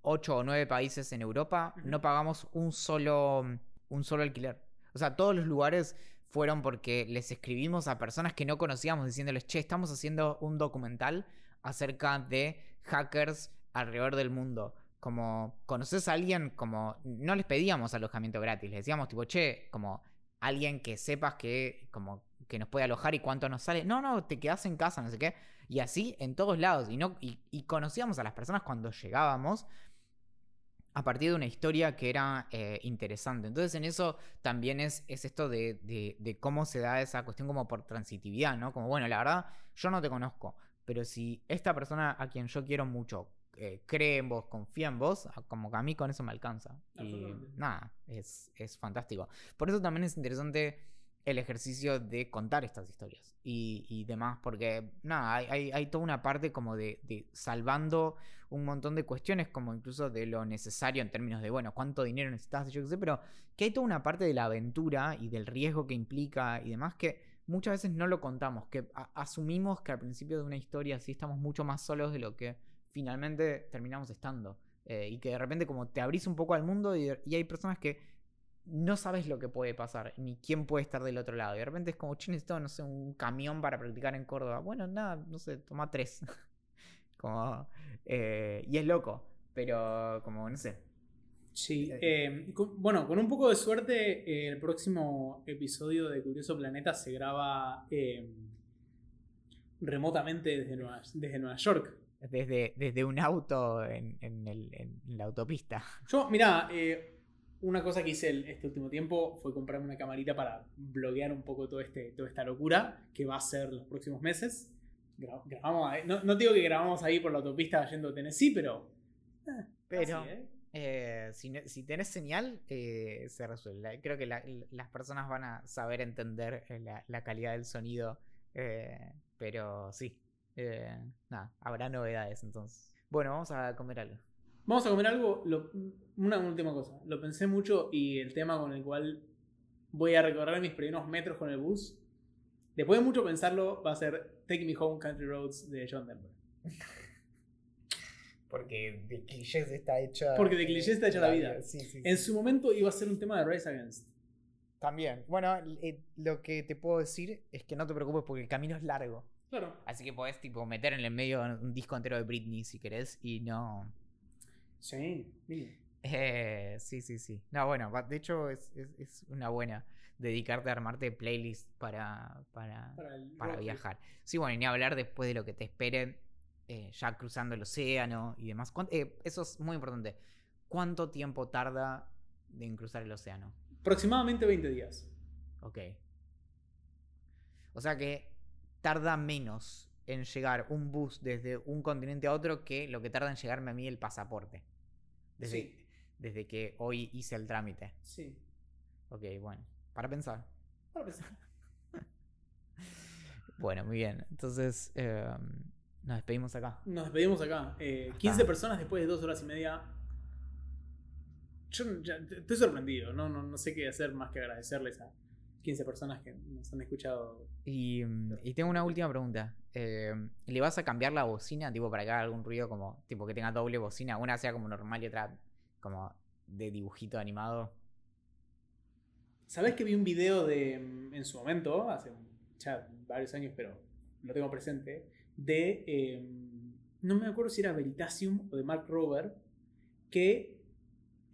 ocho o nueve países en Europa, no pagamos un solo, un solo alquiler. O sea, todos los lugares fueron porque les escribimos a personas que no conocíamos diciéndoles, che, estamos haciendo un documental acerca de hackers alrededor del mundo. Como, ¿conoces a alguien? Como, no les pedíamos alojamiento gratis, les decíamos tipo, che, como alguien que sepas que, como, que nos puede alojar y cuánto nos sale. No, no, te quedas en casa, no sé qué. Y así en todos lados. Y, no, y, y conocíamos a las personas cuando llegábamos a partir de una historia que era eh, interesante. Entonces en eso también es, es esto de, de- de cómo se da esa cuestión como por transitividad, ¿no? Como, bueno, la verdad, yo no te conozco, pero si esta persona a quien yo quiero mucho eh, cree en vos, confía en vos, como que a mí con eso me alcanza. Y nada, es, es fantástico. Por eso también es interesante el ejercicio de contar estas historias y, demás, porque nada, hay, hay, toda una parte como de, salvando un montón de cuestiones, como incluso de lo necesario en términos de, bueno, cuánto dinero necesitas, yo qué sé, pero que hay toda una parte de la aventura y del riesgo que implica y demás que muchas veces no lo contamos, que asumimos que al principio de una historia sí estamos mucho más solos de lo que finalmente terminamos estando. Eh, y que de repente como te abrís un poco al mundo y hay personas que no sabes lo que puede pasar, ni quién puede estar del otro lado. Y de repente es como, che, necesito, no sé, un camión para practicar en Córdoba. Bueno, nada, no sé, toma tres. como, eh, y es loco, pero como, no sé. Sí, eh, eh, bueno, con un poco de suerte, el próximo episodio de Curioso Planeta se graba remotamente desde Nueva, desde Nueva York. Desde, desde un auto en, en, el, en la autopista. Yo, mira, una cosa que hice este último tiempo fue comprarme una camarita para bloguear un poco todo este, toda esta locura que va a ser los próximos meses. grabamos no, no, digo que grabamos ahí por la autopista yendo a Tennessee, pero. Eh, pero. ¿eh? Eh, si, si, tenés señal, se resuelve. Creo que las personas van a saber entender la, la calidad del sonido. pero sí. nada, habrá novedades entonces. Bueno, vamos a comer algo. Vamos a comer algo. una última cosa. Lo pensé mucho y el tema con el cual voy a recorrer mis primeros metros con el bus. Después de mucho pensarlo, va a ser Take Me Home Country Roads de John Denver. Porque de clichés está hecha. Porque de clichés está hecha la, vida. en su momento iba a ser un tema de Rise Against. También. Bueno, eh, lo que te puedo decir es que no te preocupes porque el camino es largo. Claro. Así que podés tipo meter en el medio un disco entero de Britney si querés y no. Sí, eh, sí, sí, sí. No, bueno, de hecho es, es, una buena dedicarte a armarte playlist para, para, para, viajar. Sí, bueno, y ni hablar después de lo que te esperen eh, ya cruzando el océano y demás. Eh, eso es muy importante. ¿Cuánto tiempo tarda en cruzar el océano? Aproximadamente 20 días. Ok. O sea que tarda menos en llegar un bus desde un continente a otro que lo que tarda en llegarme a mí el pasaporte. Desde, desde que hoy hice el trámite. Sí. Ok, bueno. Para pensar. Para pensar. bueno, muy bien. Entonces, em, nos despedimos acá. Nos despedimos acá. 15 eh, personas después de dos horas y media. Yo estoy sorprendido. No, no, no sé qué hacer más que agradecerles a 15 personas que nos han escuchado. Y, mm, y tengo una última pregunta. Eh, ¿Le vas a cambiar la bocina, tipo, para que haga algún ruido como, tipo, que tenga doble bocina? Una sea como normal y otra como de dibujito animado. ¿Sabes que vi un video de, mm, en su momento, hace ya varios años, pero lo tengo presente, de, em, no me acuerdo si era Veritasium o de Mark Rober, que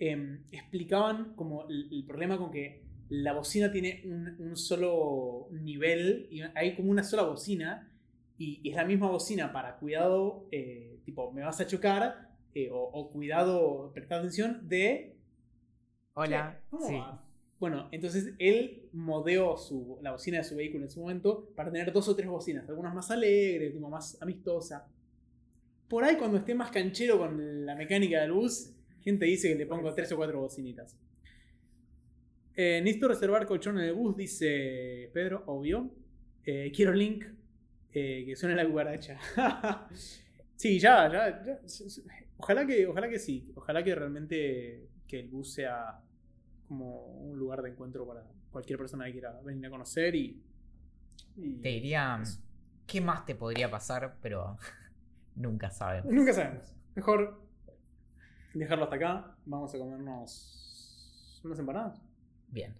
em, explicaban como el problema con que la bocina tiene un, solo nivel, y hay como una sola bocina, y, es la misma bocina para cuidado, eh, tipo, me vas a chocar, eh, o, cuidado, prestar atención, de... Hola. sí. Bueno, entonces él modeó su, la bocina de su vehículo en su momento para tener dos o tres bocinas, algunas más alegres, tipo, más amistosa. Por ahí cuando esté más canchero con la mecánica del bus, gente dice que le pongo tres o cuatro bocinitas. Eh, necesito reservar colchón en el bus, dice Pedro, obvio. Eh, quiero link eh, que suene la cucaracha. sí, ya, ya, Ojalá que, ojalá que sí. Ojalá que realmente que el bus sea como un lugar de encuentro para cualquier persona que quiera venir a conocer y. te diría. ¿Qué más te podría pasar? Pero nunca sabemos. Nunca sabemos. Mejor dejarlo hasta acá. Vamos a comernos unas empanadas. Bien.